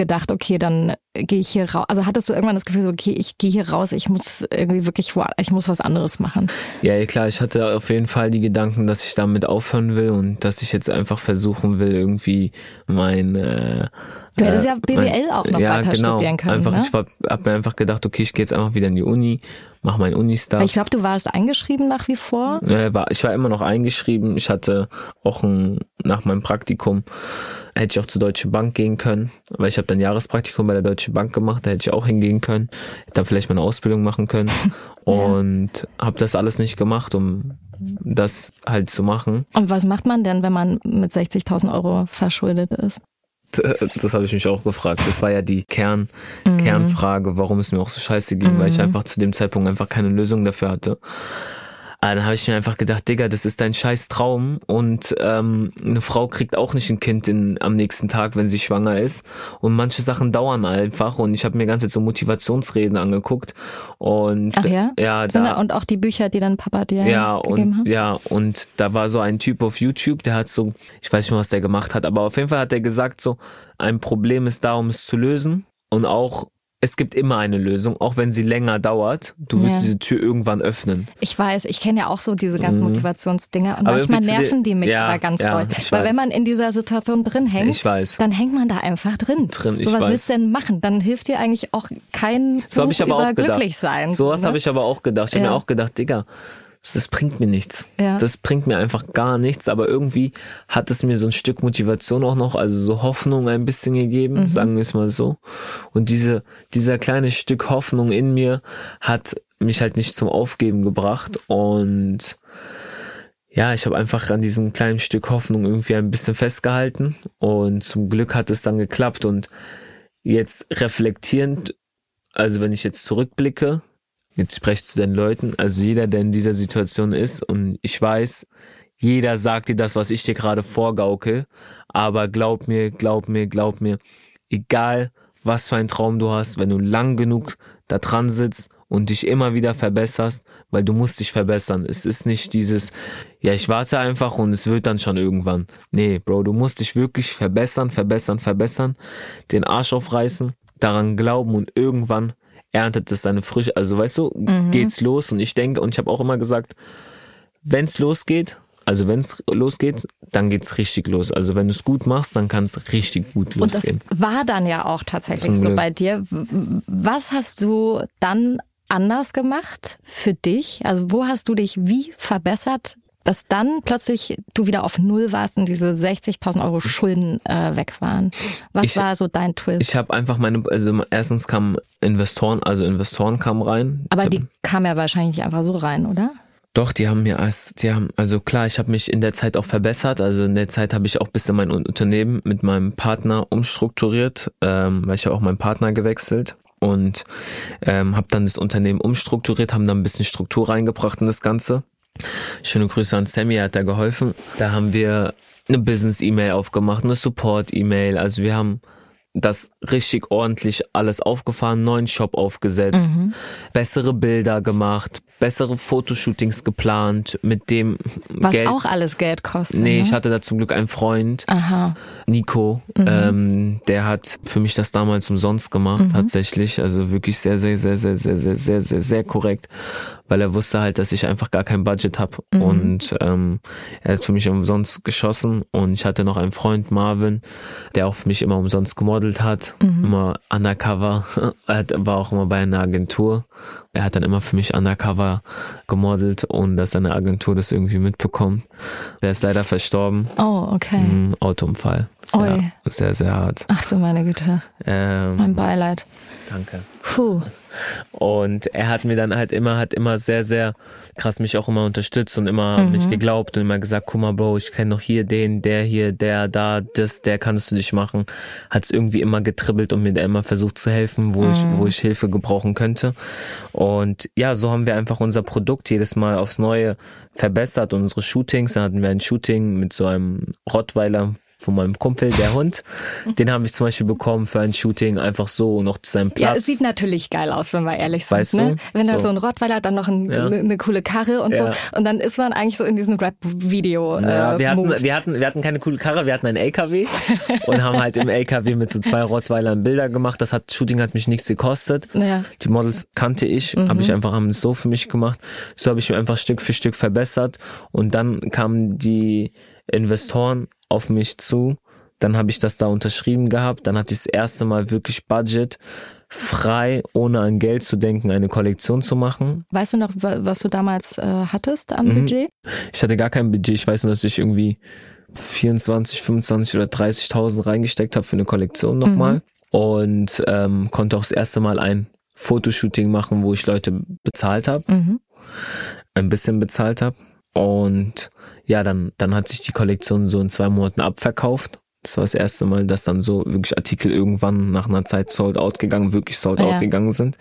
gedacht, okay, dann gehe ich hier raus. Also hattest du irgendwann das Gefühl, so, okay, ich gehe hier raus, ich muss irgendwie wirklich, ich muss was anderes machen. Ja, klar, ich hatte auf jeden Fall die Gedanken, dass ich damit aufhören will und dass ich jetzt einfach versuchen will, irgendwie mein äh, Du hättest ja BWL mein, auch noch ja, weiter genau, studieren können. Einfach, ne? Ich habe mir einfach gedacht, okay, ich gehe jetzt einfach wieder in die Uni, mache mein Uni-Stuff. Ich glaube, du warst eingeschrieben nach wie vor. Ja, war, ich war immer noch eingeschrieben. Ich hatte auch ein, nach meinem Praktikum hätte ich auch zur Deutschen Bank gehen können, weil ich habe dann Jahrespraktikum bei der Deutschen Bank gemacht, da hätte ich auch hingehen können, hätte dann vielleicht meine Ausbildung machen können und ja. habe das alles nicht gemacht, um das halt zu machen. Und was macht man denn, wenn man mit 60.000 Euro verschuldet ist? Das habe ich mich auch gefragt. Das war ja die Kern, mhm. Kernfrage, warum es mir auch so scheiße ging, mhm. weil ich mhm. einfach zu dem Zeitpunkt einfach keine Lösung dafür hatte. Aber dann habe ich mir einfach gedacht, Digga, das ist dein scheiß Traum und ähm, eine Frau kriegt auch nicht ein Kind in, am nächsten Tag, wenn sie schwanger ist. Und manche Sachen dauern einfach und ich habe mir ganze so Motivationsreden angeguckt und Ach ja, ja da, und auch die Bücher, die dann Papa dir ja und hat. ja und da war so ein Typ auf YouTube, der hat so, ich weiß nicht mehr, was der gemacht hat, aber auf jeden Fall hat er gesagt so, ein Problem ist da, um es zu lösen und auch es gibt immer eine Lösung, auch wenn sie länger dauert. Du wirst ja. diese Tür irgendwann öffnen. Ich weiß, ich kenne ja auch so diese ganzen mhm. Motivationsdinge und aber manchmal nerven die mich ja, aber ganz ja, doll. Weil wenn man in dieser Situation drin hängt, ich weiß. dann hängt man da einfach drin. Drin, ich so, was weiß. willst du denn machen? Dann hilft dir eigentlich auch kein so Buch ich aber über auch glücklich sein. So was ne? habe ich aber auch gedacht. Ich habe mir auch gedacht, Digga, das bringt mir nichts. Ja. Das bringt mir einfach gar nichts, aber irgendwie hat es mir so ein Stück Motivation auch noch, also so Hoffnung ein bisschen gegeben, mhm. sagen wir es mal so. Und diese, dieser kleine Stück Hoffnung in mir hat mich halt nicht zum Aufgeben gebracht und ja, ich habe einfach an diesem kleinen Stück Hoffnung irgendwie ein bisschen festgehalten und zum Glück hat es dann geklappt und jetzt reflektierend, also wenn ich jetzt zurückblicke, Jetzt spreche zu den Leuten, also jeder, der in dieser Situation ist und ich weiß, jeder sagt dir das, was ich dir gerade vorgaukel, aber glaub mir, glaub mir, glaub mir, egal was für ein Traum du hast, wenn du lang genug da dran sitzt und dich immer wieder verbesserst, weil du musst dich verbessern. Es ist nicht dieses, ja, ich warte einfach und es wird dann schon irgendwann. Nee, Bro, du musst dich wirklich verbessern, verbessern, verbessern, den Arsch aufreißen, daran glauben und irgendwann erntet es seine Früchte. Also weißt du, mhm. geht's los und ich denke und ich habe auch immer gesagt, wenn's losgeht, also wenn's losgeht, dann geht's richtig los. Also wenn du es gut machst, dann kann es richtig gut losgehen. Und das war dann ja auch tatsächlich so bei dir. Was hast du dann anders gemacht für dich? Also wo hast du dich wie verbessert, dass dann plötzlich du wieder auf Null warst und diese 60.000 Euro Schulden äh, weg waren. Was ich, war so dein Twist? Ich habe einfach meine, also erstens kamen Investoren, also Investoren kamen rein. Aber die kamen ja wahrscheinlich nicht einfach so rein, oder? Doch, die haben mir als, die haben, also klar, ich habe mich in der Zeit auch verbessert. Also in der Zeit habe ich auch ein bisschen mein Unternehmen mit meinem Partner umstrukturiert, ähm, weil ich habe auch meinen Partner gewechselt und ähm, habe dann das Unternehmen umstrukturiert, haben dann ein bisschen Struktur reingebracht in das Ganze. Schöne Grüße an Sammy, er hat da geholfen. Da haben wir eine Business-E-Mail aufgemacht, eine Support-E-Mail. Also wir haben das richtig ordentlich alles aufgefahren, neuen Shop aufgesetzt, Mhm. bessere Bilder gemacht, bessere Fotoshootings geplant, mit dem Was Geld. auch alles Geld kostet. Nee, ne? ich hatte da zum Glück einen Freund, Aha. Nico, Mhm. ähm, der hat für mich das damals umsonst gemacht, Mhm. tatsächlich. Also wirklich sehr, sehr, sehr, sehr, sehr, sehr, sehr, sehr, sehr korrekt, weil er wusste halt, dass ich einfach gar kein Budget habe Mhm. und ähm, er hat für mich umsonst geschossen und ich hatte noch einen Freund, Marvin, der auch für mich immer umsonst gemodelt hat, Mhm. immer undercover, er hat, war auch immer bei einer Agentur. Er hat dann immer für mich undercover gemodelt, ohne dass seine Agentur das irgendwie mitbekommt. Der ist leider verstorben. Oh, okay. Mhm, Autounfall. Sehr, Ui. sehr, sehr hart. Ach du meine Güte. Ähm, Mein Beileid. Danke. Puh. Und er hat mir dann halt immer, hat immer sehr, sehr krass mich auch immer unterstützt und immer Mhm. mich geglaubt und immer gesagt, guck mal, Bro, ich kenne noch hier den, der hier, der da, das, der kannst du dich machen. Hat es irgendwie immer getribbelt und mir da immer versucht zu helfen, wo ich, Mhm. wo ich Hilfe gebrauchen könnte. Und ja, so haben wir einfach unser Produkt jedes Mal aufs Neue verbessert und unsere Shootings. Dann hatten wir ein Shooting mit so einem Rottweiler von meinem Kumpel, der Hund. Den habe ich zum Beispiel bekommen für ein Shooting, einfach so noch zu seinem Ja, Platz. es sieht natürlich geil aus, wenn wir ehrlich sind. Weißt ne? du? Wenn da So. so ein Rottweiler, dann noch ein, Ja. eine coole Karre und Ja. so. Und dann ist man eigentlich so in diesem Rap-Video. Ja, äh, wir, hatten, wir, hatten, wir hatten keine coole Karre, wir hatten einen LKW und haben halt im LKW mit so zwei Rottweilern Bilder gemacht. Das hat Shooting hat mich nichts gekostet. Ja. Die Models kannte ich, Mhm. habe ich einfach haben es so für mich gemacht. So habe ich mich einfach Stück für Stück verbessert und dann kamen die Investoren auf mich zu. Dann habe ich das da unterschrieben gehabt. Dann hatte ich das erste Mal wirklich Budget frei, ohne an Geld zu denken, eine Kollektion zu machen. Weißt du noch, wa- was du damals äh, hattest an Mhm. Budget? Ich hatte gar kein Budget. Ich weiß nur, dass ich irgendwie 24, 25 oder 30.000 reingesteckt habe für eine Kollektion nochmal. Und ähm, konnte auch das erste Mal ein Fotoshooting machen, wo ich Leute bezahlt habe. Mhm. Ein bisschen bezahlt habe. Und ja, dann, dann hat sich die Kollektion so in zwei Monaten abverkauft. Das war das erste Mal, dass dann so wirklich Artikel irgendwann nach einer Zeit sold out gegangen, wirklich sold out Ja. gegangen sind.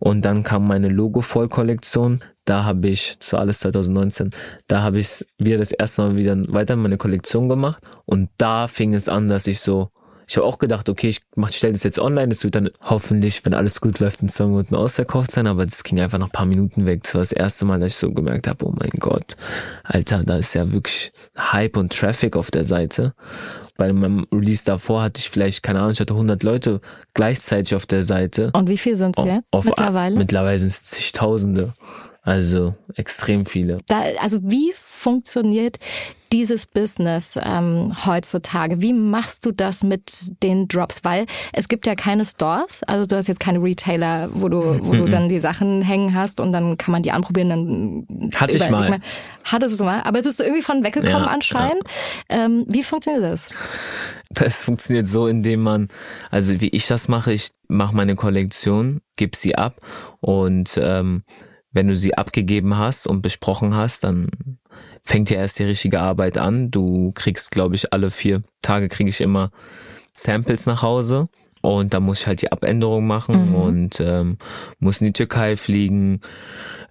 Und dann kam meine Logo-Voll-Kollektion. Da habe ich, das war alles 2019, da habe ich wieder das erste Mal wieder weiter meine Kollektion gemacht. Und da fing es an, dass ich so, ich habe auch gedacht, okay, ich mach, stell das jetzt online, das wird dann hoffentlich, wenn alles gut läuft, in zwei Monaten ausverkauft sein, aber das ging einfach nach ein paar Minuten weg. Das war das erste Mal, dass ich so gemerkt habe, oh mein Gott, Alter, da ist ja wirklich Hype und Traffic auf der Seite. Bei meinem Release davor hatte ich vielleicht, keine Ahnung, ich hatte 100 Leute gleichzeitig auf der Seite. Und wie viel sind es jetzt mittlerweile? Mittlerweile sind es zigtausende. Also extrem viele. Da, also wie funktioniert dieses Business ähm, heutzutage? Wie machst du das mit den Drops? Weil es gibt ja keine Stores, also du hast jetzt keine Retailer, wo du, wo du dann die Sachen hängen hast und dann kann man die anprobieren. Dann Hatte ich überleg mal. Hattest du mal, aber bist du irgendwie von weggekommen Ja, anscheinend? Ähm, wie funktioniert das? Es funktioniert so, indem man, also wie ich das mache, ich mache meine Kollektion, gebe sie ab und ähm, wenn du sie abgegeben hast und besprochen hast, dann fängt ja erst die richtige Arbeit an. Du kriegst, glaube ich, alle vier Tage kriege ich immer Samples nach Hause. Und da muss ich halt die Abänderung machen Mhm. und ähm, muss in die Türkei fliegen.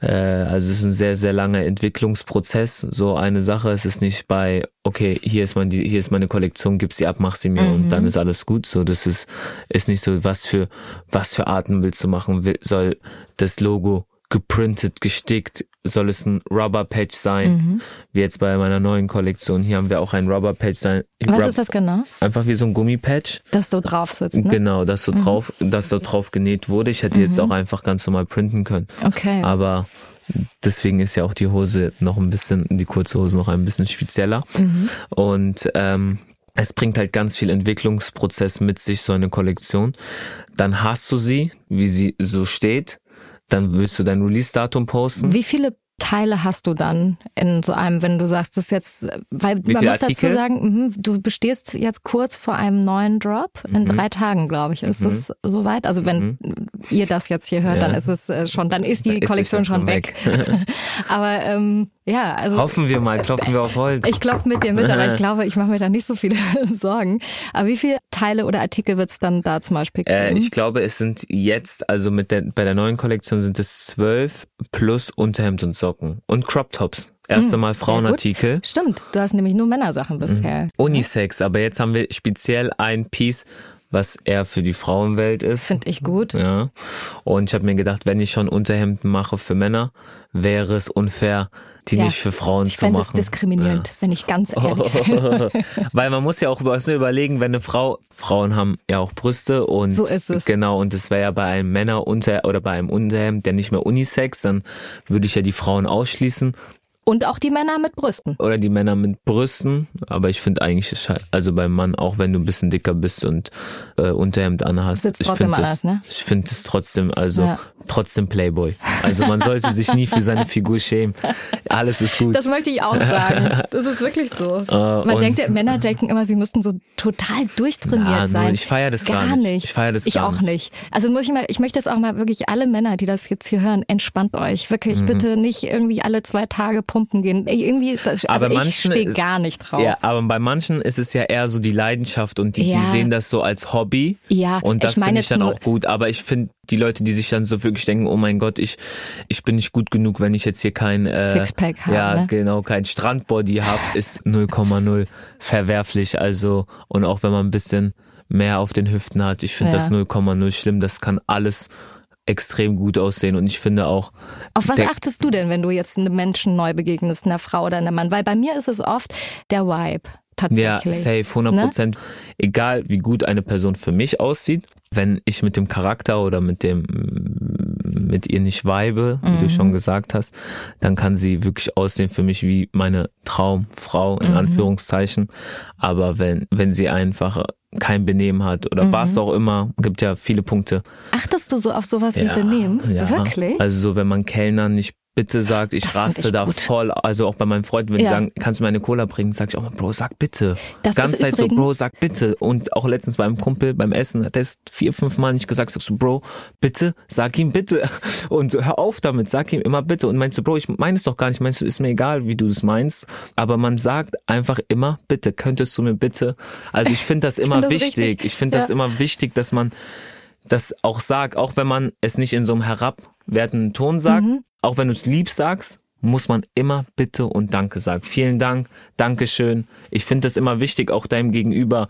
Äh, also es ist ein sehr, sehr langer Entwicklungsprozess. So eine Sache. Es ist nicht bei, okay, hier ist mein, hier ist meine Kollektion, gib sie ab, mach sie mir Mhm. und dann ist alles gut. So, das ist, ist nicht so, was für, was für Arten willst du machen? Soll das Logo geprintet, gestickt? Soll es ein Rubber Patch sein? Mhm. Wie jetzt bei meiner neuen Kollektion. Hier haben wir auch ein Rubber Patch sein. Was Rub- ist das genau? Einfach wie so ein Gummipatch. Das so drauf sitzt, ne? Genau, dass so Mhm. drauf, dass da drauf genäht wurde. Ich hätte jetzt Mhm. auch einfach ganz normal printen können. Okay. Aber deswegen ist ja auch die Hose noch ein bisschen, die kurze Hose noch ein bisschen spezieller. Mhm. Und ähm, es bringt halt ganz viel Entwicklungsprozess mit sich, so eine Kollektion. Dann hast du sie, wie sie so steht. Dann willst du dein Release-Datum posten. Wie viele Teile hast du dann in so einem, wenn du sagst, das ist jetzt, weil Wie man muss dazu Artikel? sagen, mhm, du bestehst jetzt kurz vor einem neuen Drop. In Mhm. drei Tagen, glaube ich, ist Mhm. es soweit. Also wenn ihr das jetzt hier hört, Ja. dann ist es äh, schon, dann ist die Da ist es Kollektion ja schon schon weg. Aber ähm, ja, also Hoffen wir mal, klopfen wir auf Holz. ich klopfe mit dir mit, aber ich glaube, ich mache mir da nicht so viele Sorgen. Aber wie viele Teile oder Artikel wird es dann da zum Beispiel geben? Äh, ich glaube, es sind jetzt, also mit der, bei der neuen Kollektion sind es zwölf plus Unterhemd und Socken und Crop Tops. Erste Hm, Mal sehr gut. Frauenartikel. Stimmt, du hast nämlich nur Männersachen bisher. Unisex, aber jetzt haben wir speziell ein Piece, was eher für die Frauenwelt ist. Finde ich gut. Ja. Und ich habe mir gedacht, wenn ich schon Unterhemden mache für Männer, wäre es unfair, die Ja, nicht für Frauen Ich zu fände es machen. diskriminierend, wenn ich ganz ehrlich bin. Weil man muss ja auch über- so überlegen, wenn eine Frau, Frauen haben ja auch Brüste und So ist es. genau und das wäre ja bei einem Männer unter oder bei einem Unterhemd, der nicht mehr Unisex, dann würde ich ja die Frauen ausschließen Und auch die Männer mit Brüsten. oder die Männer mit Brüsten, aber ich finde eigentlich also beim Mann auch wenn du ein bisschen dicker bist und äh, Unterhemd anhast, Sitzt ich trotzdem finde anders, das, ne? ich finde es trotzdem also Ja. trotzdem Playboy. Also man sollte sich nie für seine Figur schämen. Alles ist gut. Das möchte ich auch sagen. Das ist wirklich so. Äh, Man denkt, ja, Männer denken immer, sie müssten so total durchtrainiert Na, sein. Ich feier das gar nicht. Ich feier das ich gar auch nicht. nicht. Also muss ich mal, ich möchte jetzt auch mal wirklich alle Männer, die das jetzt hier hören, entspannt euch. Wirklich, Mhm. bitte nicht irgendwie alle zwei Tage pumpen gehen. Irgendwie, das, also Aber ich stehe gar nicht drauf. Ja, aber bei manchen ist es ja eher so die Leidenschaft und die, Ja. die sehen das so als Hobby. Ja, Und das finde ich dann auch gut. Aber ich finde die Leute, die sich dann so wirklich denken, oh mein Gott, ich, ich bin nicht gut genug, wenn ich jetzt hier kein, äh, Sixpack habe, ja, ne? genau, kein Strandbody habe, ist 0,0 verwerflich. Also, und auch wenn man ein bisschen mehr auf den Hüften hat, ich finde Ja. das 0,0 schlimm. Das kann alles extrem gut aussehen. Und ich finde auch, Auf was achtest du denn, wenn du jetzt einem Menschen neu begegnest, einer Frau oder einem Mann? Weil bei mir ist es oft der Vibe. Ja, Tatsächlich. safe, 100 Ne? Prozent. Egal, wie gut eine Person für mich aussieht, wenn ich mit dem Charakter oder mit dem, mit ihr nicht weibe, wie du Mhm. schon gesagt hast, dann kann sie wirklich aussehen für mich wie meine Traumfrau, in Mhm. Anführungszeichen. Aber wenn, wenn sie einfach kein Benehmen hat oder Mhm. was auch immer, gibt ja viele Punkte. Achtest du so auf sowas wie Benehmen? Ja. Wirklich? Also so, wenn man Kellnern nicht bitte sagt, ich find raste da gut. voll, also auch bei meinen Freunden, wenn Ja. die sagen, kannst du mir eine Cola bringen, sag ich auch mal, Bro, sag bitte. Das Ganz ist Zeit so, Bro, sag bitte. Und auch letztens beim Kumpel beim Essen hat er es vier, fünf Mal nicht gesagt, sagst du, Bro, bitte, sag ihm bitte. Und so, hör auf damit, sag ihm immer bitte. Und meinst du, Bro, ich meine es doch gar nicht, meinst du, ist mir egal, wie du es meinst. Aber man sagt einfach immer, bitte, könntest du mir bitte. Also ich finde das immer find das wichtig. richtig. Ich finde das Ja. immer wichtig, dass man das auch sagt, auch wenn man es nicht in so einem herabwertenden Ton sagt, Mhm. auch wenn du es lieb sagst, muss man immer Bitte und Danke sagen. Vielen Dank, Dankeschön. Ich finde das immer wichtig, auch deinem Gegenüber.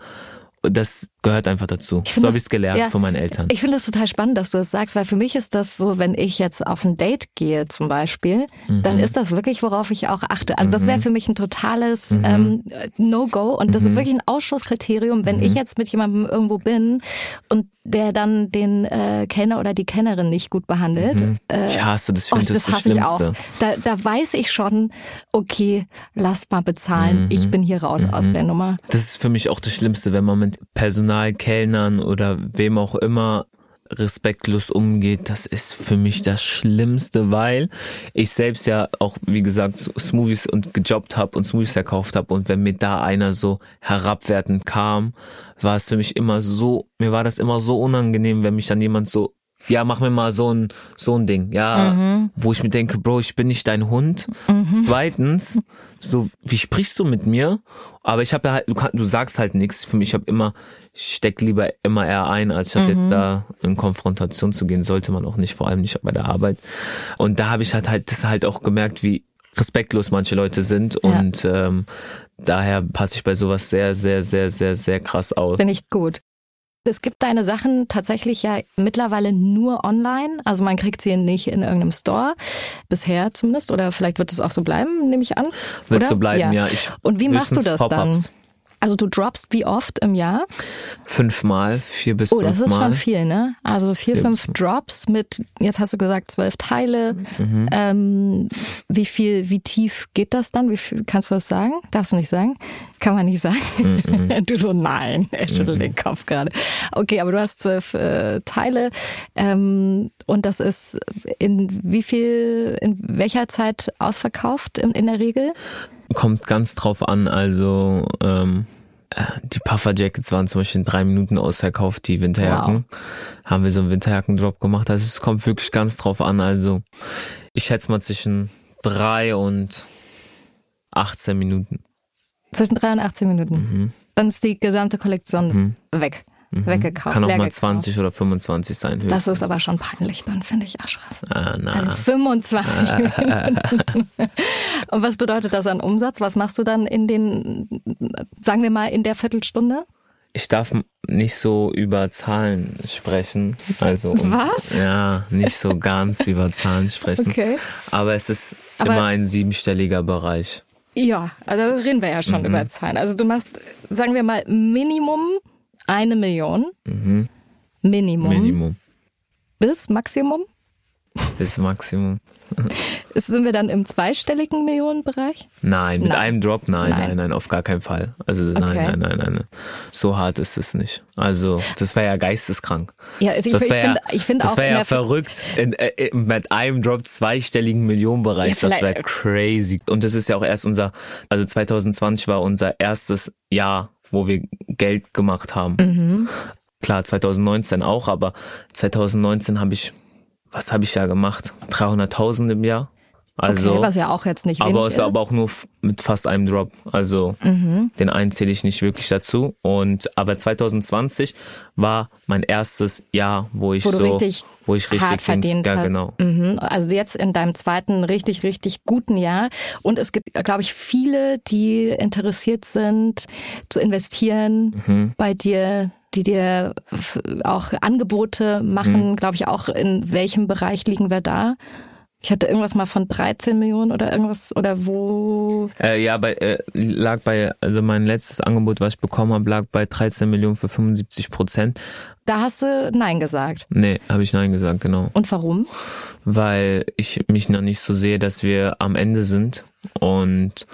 Das gehört einfach dazu. So habe ich es gelernt ja, von meinen Eltern. Ich finde es total spannend, dass du das sagst, weil für mich ist das so, wenn ich jetzt auf ein Date gehe zum Beispiel, dann Mhm. ist das wirklich, worauf ich auch achte. Also das wäre Mhm. für mich ein totales Mhm. ähm, No-Go und das ist Mhm. wirklich ein Ausschlusskriterium, wenn ich Mhm. jetzt mit jemandem irgendwo bin und der dann den äh, Kenner oder die Kennerin nicht gut behandelt. Mhm. Äh, Ich hasse das, ich oh, das das hasse ich auch. Schlimmste. Da, da weiß ich schon, okay, lass mal bezahlen, Mhm. ich bin hier raus aus Mhm. der Nummer. Das ist für mich auch das Schlimmste, wenn man mit Personal, Kellnern oder wem auch immer respektlos umgeht. Das ist für mich das Schlimmste, weil ich selbst ja auch, wie gesagt, Smoothies und gejobbt habe und Smoothies verkauft habe. Und wenn mir da einer so herabwertend kam, war es für mich immer so, mir war das immer so unangenehm, wenn mich dann jemand so ja, mach mir mal so ein, so ein Ding, ja, Mhm. wo ich mir denke, Bro, ich bin nicht dein Hund. Mhm. Zweitens, so, wie sprichst du mit mir? Aber ich habe ja halt, du, kann, du sagst halt nichts. Für mich, ich habe immer, ich steck lieber immer eher ein, als statt Mhm. jetzt da in Konfrontation zu gehen. Sollte man auch nicht, vor allem nicht bei der Arbeit. Und da habe ich halt halt, das halt auch gemerkt, wie respektlos manche Leute sind. Ja. Und ähm, daher passe ich bei sowas sehr, sehr, sehr, sehr, sehr krass aus. Finde ich gut. Es gibt deine Sachen tatsächlich ja mittlerweile nur online. Also man kriegt sie nicht in irgendeinem Store. Bisher zumindest. Oder vielleicht wird es auch so bleiben, nehme ich an. Wird oder? so bleiben, ja. Ich, Und wie machst du das dann? Also du droppst wie oft im Jahr? Fünfmal, vier bis Oh, fünfmal. das ist schon viel, ne? Also vier, fünf Drops mit, jetzt hast du gesagt, zwölf Teile. Mhm. Ähm, wie viel, wie tief geht das dann? Wie viel, kannst du das sagen? Darfst du nicht sagen? Kann man nicht sagen. Mhm. du so, nein, er schüttelt den Kopf gerade. Okay, aber du hast zwölf äh, Teile. Ähm, und das ist in wie viel, in welcher Zeit ausverkauft in, in der Regel? Kommt ganz drauf an, also ähm, äh, die Puffer Jackets waren zum Beispiel in drei Minuten ausverkauft, die Winterjacken. Haben wir so einen Winterjacken-Drop gemacht. Also es kommt wirklich ganz drauf an. Also ich schätze mal zwischen drei und 18 Minuten. Zwischen drei und 18 Minuten. Dann ist die gesamte Kollektion weg. Weggekauft. Kann auch mal gekauft. 20 oder 25 sein. Das höchstens. ist aber schon peinlich dann, finde ich, Aschraf. Ah, na. Also 25 Minuten. Und was bedeutet das an Umsatz? Was machst du dann in den, sagen wir mal, in der Viertelstunde? Ich darf nicht so über Zahlen sprechen. Also Was? Ja, nicht so ganz über Zahlen sprechen. Okay. Aber es ist Aber- immer ein siebenstelliger Bereich. Ja, also reden wir ja schon Mhm. über Zahlen. Also du machst, sagen wir mal, Minimum eine Million. Mhm. Minimum. Minimum. Bis Maximum? Bis Maximum. Sind wir dann im zweistelligen Millionenbereich? Nein, mit Nein. einem Drop, nein, Nein. nein, nein, auf gar keinen Fall. Also nein, Okay. nein, nein, nein. So hart ist es nicht. Also das wäre ja geisteskrank. Ja, also ich, das ich finde, ja, ich finde das auch wäre ja verrückt in, äh, äh, mit einem Drop zweistelligen Millionenbereich. Ja, das wäre crazy. Und das ist ja auch erst unser, also 2020 war unser erstes Jahr, wo wir Geld gemacht haben. Mhm. Klar, 2019 auch, aber 2019 habe ich, was habe ich ja gemacht? 300.000 im Jahr. Also, okay, was ja auch jetzt nicht aber es ist. aber auch nur mit fast einem Drop. Also Mhm. den einen zähle ich nicht wirklich dazu. Und aber 2020 war mein erstes Jahr, wo ich wo so, richtig, wo ich richtig hart verdient ja hast. genau. Mhm. Also jetzt in deinem zweiten richtig, richtig guten Jahr. Und es gibt, glaube ich, viele, die interessiert sind zu investieren Mhm. bei dir, die dir auch Angebote machen, Mhm. glaube ich, auch in welchem Bereich liegen wir da? Ich hatte irgendwas mal von 13 Millionen oder irgendwas, oder wo? Äh, ja, bei, äh, lag bei, also mein letztes Angebot, was ich bekommen habe, lag bei 13 Millionen für 75 Prozent. Da hast du Nein gesagt. Nee, habe ich nein gesagt, genau. Und warum? Weil ich mich noch nicht so sehe, dass wir am Ende sind. Und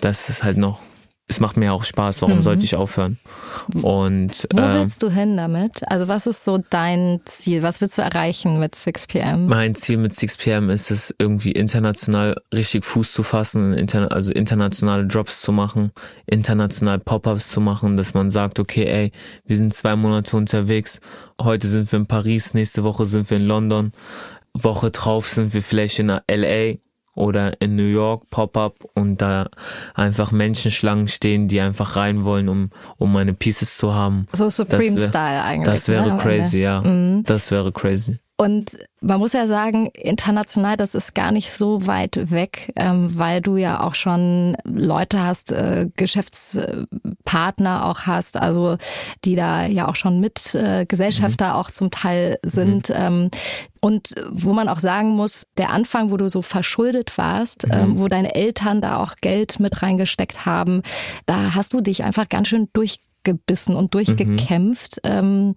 das ist halt noch, es macht mir auch Spaß. Warum Mhm. sollte ich aufhören? Und Wo ähm, willst du hin damit? Also was ist so dein Ziel? Was willst du erreichen mit 6pm? Mein Ziel mit 6pm ist es, irgendwie international richtig Fuß zu fassen, interna also internationale Drops zu machen, international Pop-ups zu machen, dass man sagt, okay, ey, wir sind zwei Monate unterwegs, heute sind wir in Paris, nächste Woche sind wir in London, Woche drauf sind wir vielleicht in LA oder in New York Pop-up und da einfach Menschenschlangen stehen, die einfach rein wollen, um, um meine Pieces zu haben. So Supreme Das wär- Style eigentlich. Das wäre ne, crazy, ja. Mhm. Das wäre crazy. Und man muss ja sagen, international, das ist gar nicht so weit weg, ähm, weil du ja auch schon Leute hast, äh, Geschäftspartner auch hast, also die da ja auch schon mit äh, Gesellschafter auch zum Teil sind. Ähm, und wo man auch sagen muss, der Anfang, wo du so verschuldet warst, ähm, wo deine Eltern da auch Geld mit reingesteckt haben, da hast du dich einfach ganz schön durchgebissen und durchgekämpft. Ähm,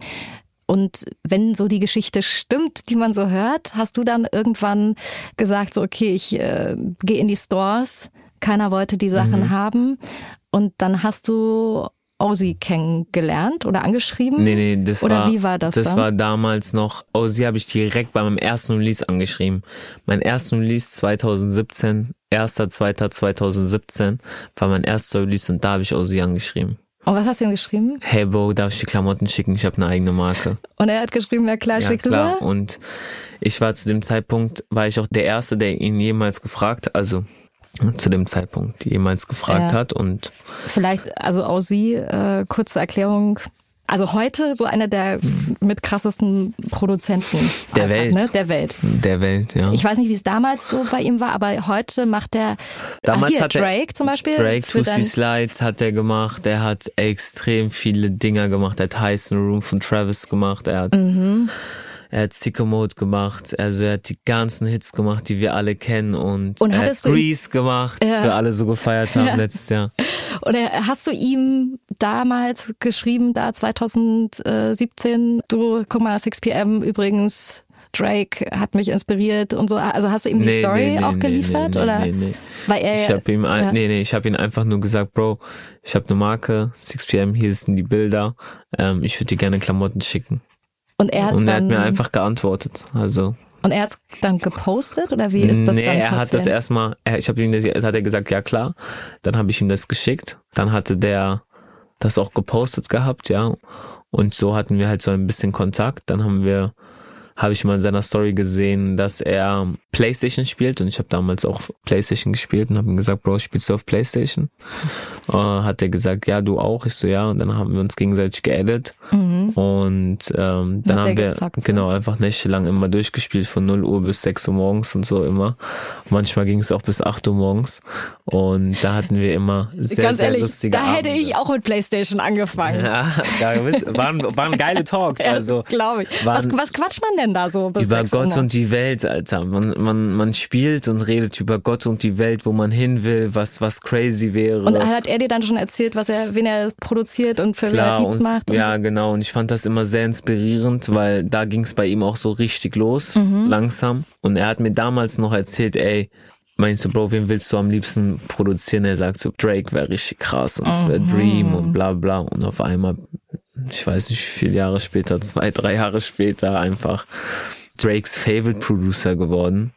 und wenn so die Geschichte stimmt, die man so hört, hast du dann irgendwann gesagt, so okay, ich äh, gehe in die Stores, keiner wollte die Sachen Mhm. haben. Und dann hast du Ozzy kennengelernt oder angeschrieben? Nee, nee, das oder war. wie war das, Das dann? war damals noch. Sie habe ich direkt bei meinem ersten Release angeschrieben. Mein ersten Release 2017, 1.2.2017 war mein erster Release und da habe ich Ozzy angeschrieben. Und was hast du ihm geschrieben? Hey Bro, darf ich die Klamotten schicken? Ich habe eine eigene Marke. Und er hat geschrieben, ja klar, ja, schick klar. rüber. Und ich war zu dem Zeitpunkt, war ich auch der Erste, der ihn jemals gefragt, also zu dem Zeitpunkt jemals gefragt Ja. hat und Vielleicht, also Ozzy, äh, kurze Erklärung. Also heute so einer der mit krassesten Produzenten Der einfach, Welt. Ne? Der Welt. der Welt, ja. Ich weiß nicht, wie es damals so bei ihm war, aber heute macht er Damals ah, hier, hat er- Drake zum Beispiel. Drake, Twisty Slides hat er gemacht. Er hat extrem viele Dinger gemacht. Er hat Tyson Room von Travis gemacht. Er hat, Mhm. Er hat Sicko Mode gemacht, also er hat die ganzen Hits gemacht, die wir alle kennen und, Und er hat ihn- Grease gemacht, Ja. wir alle so gefeiert haben Ja. letztes Jahr. Oder hast du ihm damals geschrieben, da 2017, du, guck mal, 6pm übrigens, Drake hat mich inspiriert und so. Also hast du ihm die Nee, Story nee, nee, auch nee, geliefert? nee, oder? Nee, nee. Weil er, Ich habe ihm, ein, ja. nee, nee, ich habe ihm einfach nur gesagt, Bro, ich habe eine Marke, 6pm, hier sind die Bilder, ähm, ich würde dir gerne Klamotten schicken. Und er Und er hat mir einfach geantwortet, also. und er hat's dann gepostet oder wie ist das nee, dann er hat das passiert? erstmal, er, ich habe ihm das, hat er gesagt, ja klar. Dann habe ich ihm das geschickt. Dann hatte der das auch gepostet gehabt, ja. Und so hatten wir halt so ein bisschen Kontakt. Dann haben wir, habe ich mal in seiner Story gesehen, dass er PlayStation spielt und ich habe damals auch PlayStation gespielt und habe ihm gesagt, Bro, spielst du auf PlayStation? Äh, hat er gesagt, ja, du auch. Ich so, ja. Und dann haben wir uns gegenseitig geaddet Mhm. und ähm, dann ihr haben wir gezockt, genau einfach nächtelang immer durchgespielt von 0 Uhr bis 6 Uhr morgens und so immer. Manchmal ging es auch bis 8 Uhr morgens und da hatten wir immer sehr, Ganz sehr ehrlich, lustige da hätte Abende. ich auch mit Playstation angefangen. Ja, da waren, waren geile Talks. Also Glaube ich. Was, waren- was quatscht man denn da so bis über 6 Uhr Gott und die Welt, Alter. Man, man, man spielt und redet über Gott und die Welt, wo man hin will, was, was crazy wäre. Und hat er dir dann schon erzählt, was er, wen er produziert und für wen er Klar, Beats und, macht? Und ja, genau. Und ich fand das immer sehr inspirierend, weil da ging es bei ihm auch so richtig los, Mhm. langsam. Und er hat mir damals noch erzählt, ey, meinst du, Bro, wen willst du am liebsten produzieren? Er sagt so, Drake wäre richtig krass und es wäre Mhm. Dream und bla bla. Und auf einmal, ich weiß nicht, wie viele Jahre später, zwei, drei Jahre später einfach Drakes Favorite Producer geworden.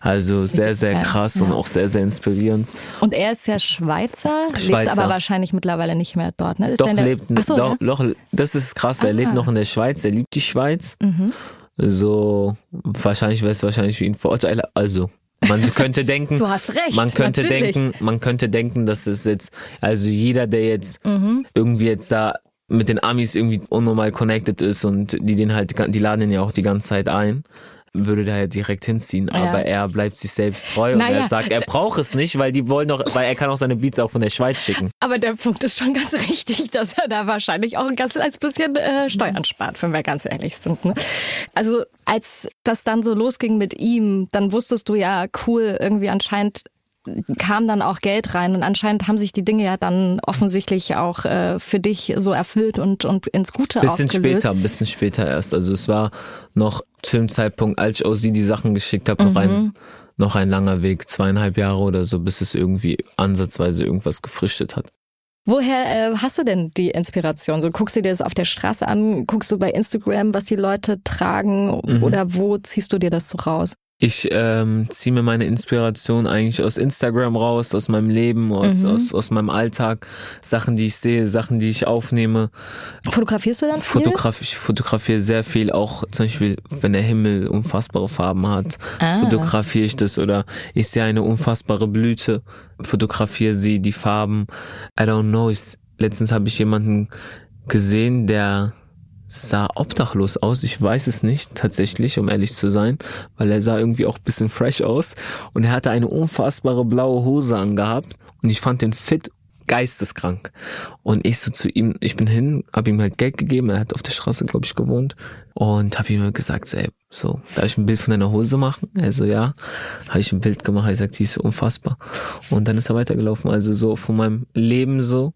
Also sehr, sehr Ja, krass und ja. auch sehr, sehr inspirierend. Und er ist ja Schweizer, lebt Schweizer. aber wahrscheinlich mittlerweile nicht mehr dort. Ne? Ist Doch, der der- lebt, Ach so, doch, ja? doch, das ist krass, er Ah. lebt noch in der Schweiz, er liebt die Schweiz. Mhm. So, wahrscheinlich wäre es wahrscheinlich für ihn Vorteile. Also, man könnte denken, Du hast recht, man könnte natürlich. denken, man könnte denken, dass es jetzt, also jeder, der jetzt Mhm. irgendwie jetzt da mit den Amis irgendwie unnormal connected ist und die den halt, die laden ihn ja auch die ganze Zeit ein, würde da ja direkt hinziehen. Ja. Aber er bleibt sich selbst treu und Naja, er sagt, er braucht es nicht, weil die wollen doch, weil er kann auch seine Beats auch von der Schweiz schicken. Aber der Punkt ist schon ganz richtig, dass er da wahrscheinlich auch ein ganz als bisschen äh, Steuern spart, wenn wir ganz ehrlich sind. Ne? Also als das dann so losging mit ihm, dann wusstest du ja, cool, irgendwie anscheinend kam dann auch Geld rein und anscheinend haben sich die Dinge ja dann offensichtlich auch äh, für dich so erfüllt und, und ins Gute Bisschen aufgelöst. später, ein bisschen später erst. Also es war noch zu dem Zeitpunkt, als ich OZ die Sachen geschickt habe, noch Mhm. ein noch ein langer Weg, zweieinhalb Jahre oder so, bis es irgendwie ansatzweise irgendwas gefrüchtet hat. Woher äh, hast du denn die Inspiration? So guckst du dir das auf der Straße an, guckst du bei Instagram, was die Leute tragen Mhm. oder wo ziehst du dir das so raus? Ich ähm, ziehe mir meine Inspiration eigentlich aus Instagram raus, aus meinem Leben, aus, Mhm. aus, aus meinem Alltag, Sachen, die ich sehe, Sachen, die ich aufnehme. Fotografierst du dann viel? Fotograf, ich fotografiere sehr viel, auch zum Beispiel, wenn der Himmel unfassbare Farben hat, Ah. fotografiere ich das oder ich sehe eine unfassbare Blüte, fotografiere sie, die Farben. I don't know. Ich, letztens habe ich jemanden gesehen, der sah obdachlos aus. Ich weiß es nicht tatsächlich, um ehrlich zu sein, weil er sah irgendwie auch bisschen fresh aus und er hatte eine unfassbare blaue Hose angehabt und ich fand den Fit geisteskrank. Und ich so zu ihm, ich bin hin, hab ihm halt Geld gegeben, er hat auf der Straße, glaube ich, gewohnt und hab ihm halt gesagt, so, ey, so, darf ich ein Bild von deiner Hose machen? Er so, ja. Habe ich ein Bild gemacht, er sagt, die ist unfassbar. Und dann ist er weitergelaufen, also so von meinem Leben so,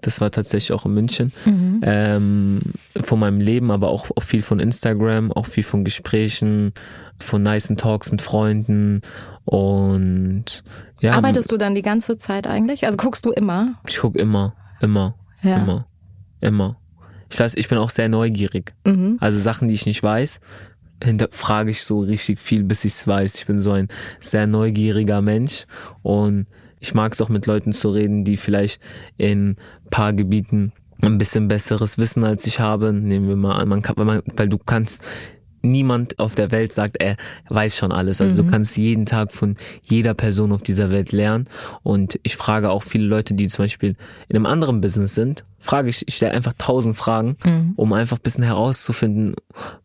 das war tatsächlich auch in München, Mhm. ähm, von meinem Leben, aber auch, auch viel von Instagram, auch viel von Gesprächen, von nicen Talks mit Freunden und ja. Arbeitest du dann die ganze Zeit eigentlich? Also guckst du immer? Ich guck immer, immer, Ja. immer, immer. Ich weiß, ich bin auch sehr neugierig. Mhm. Also Sachen, die ich nicht weiß, hinterfrage ich so richtig viel, bis ich es weiß. Ich bin so ein sehr neugieriger Mensch und ich mag es auch mit Leuten zu reden, die vielleicht in paar Gebieten ein bisschen besseres Wissen als ich habe. Nehmen wir mal an, man kann, weil, man, weil du kannst niemand auf der Welt sagt, er weiß schon alles. Also du Mhm. kannst jeden Tag von jeder Person auf dieser Welt lernen. Und ich frage auch viele Leute, die zum Beispiel in einem anderen Business sind, frage ich, ich stelle einfach tausend Fragen, Mhm. um einfach ein bisschen herauszufinden,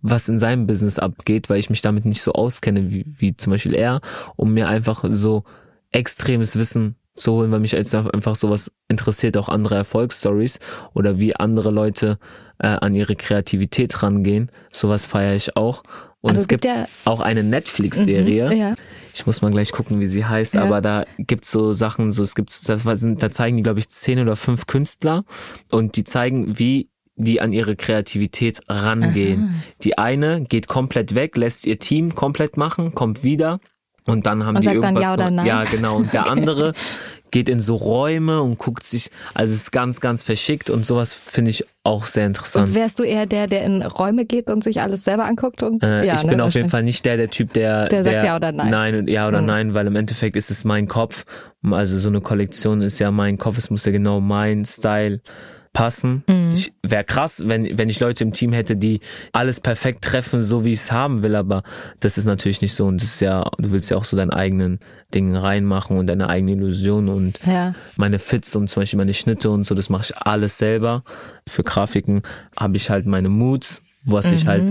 was in seinem Business abgeht, weil ich mich damit nicht so auskenne wie, wie zum Beispiel er, um mir einfach so extremes Wissen zu holen, weil mich als einfach sowas interessiert, auch andere Erfolgsstories oder wie andere Leute äh, an ihre Kreativität rangehen. Sowas feiere ich auch. Und Also es gibt ja- auch eine Netflix-Serie. Mhm, ja. Ich muss mal gleich gucken, wie sie heißt, Ja. aber da gibt's so Sachen, so es gibt, da, sind, da zeigen die, glaube ich, zehn oder fünf Künstler und die zeigen, wie die an ihre Kreativität rangehen. Die eine geht komplett weg, lässt ihr Team komplett machen, kommt wieder und dann haben Und die irgendwas ja oder nein? Ja, genau. Und der andere geht in so Räume und guckt sich, also es ist ganz, ganz verschickt und sowas finde ich auch sehr interessant. Und wärst du eher der, der in Räume geht und sich alles selber anguckt? Und, Äh, ja, ich ne, bin auf jeden. Fall nicht der, der Typ, der, Der sagt ja oder nein. Nein und ja oder Mhm. nein, weil im Endeffekt ist es mein Kopf. Also so eine Kollektion ist ja mein Kopf, es muss ja genau mein Style passen. Mhm. Ich wäre krass, wenn wenn ich Leute im Team hätte, die alles perfekt treffen, so wie ich es haben will, aber das ist natürlich nicht so und das ist ja, du willst ja auch so deinen eigenen Dingen reinmachen und deine eigene Illusion und Ja. meine Fits und zum Beispiel meine Schnitte und so, das mache ich alles selber. Für Grafiken habe ich halt meine Moods, was ich Mhm. halt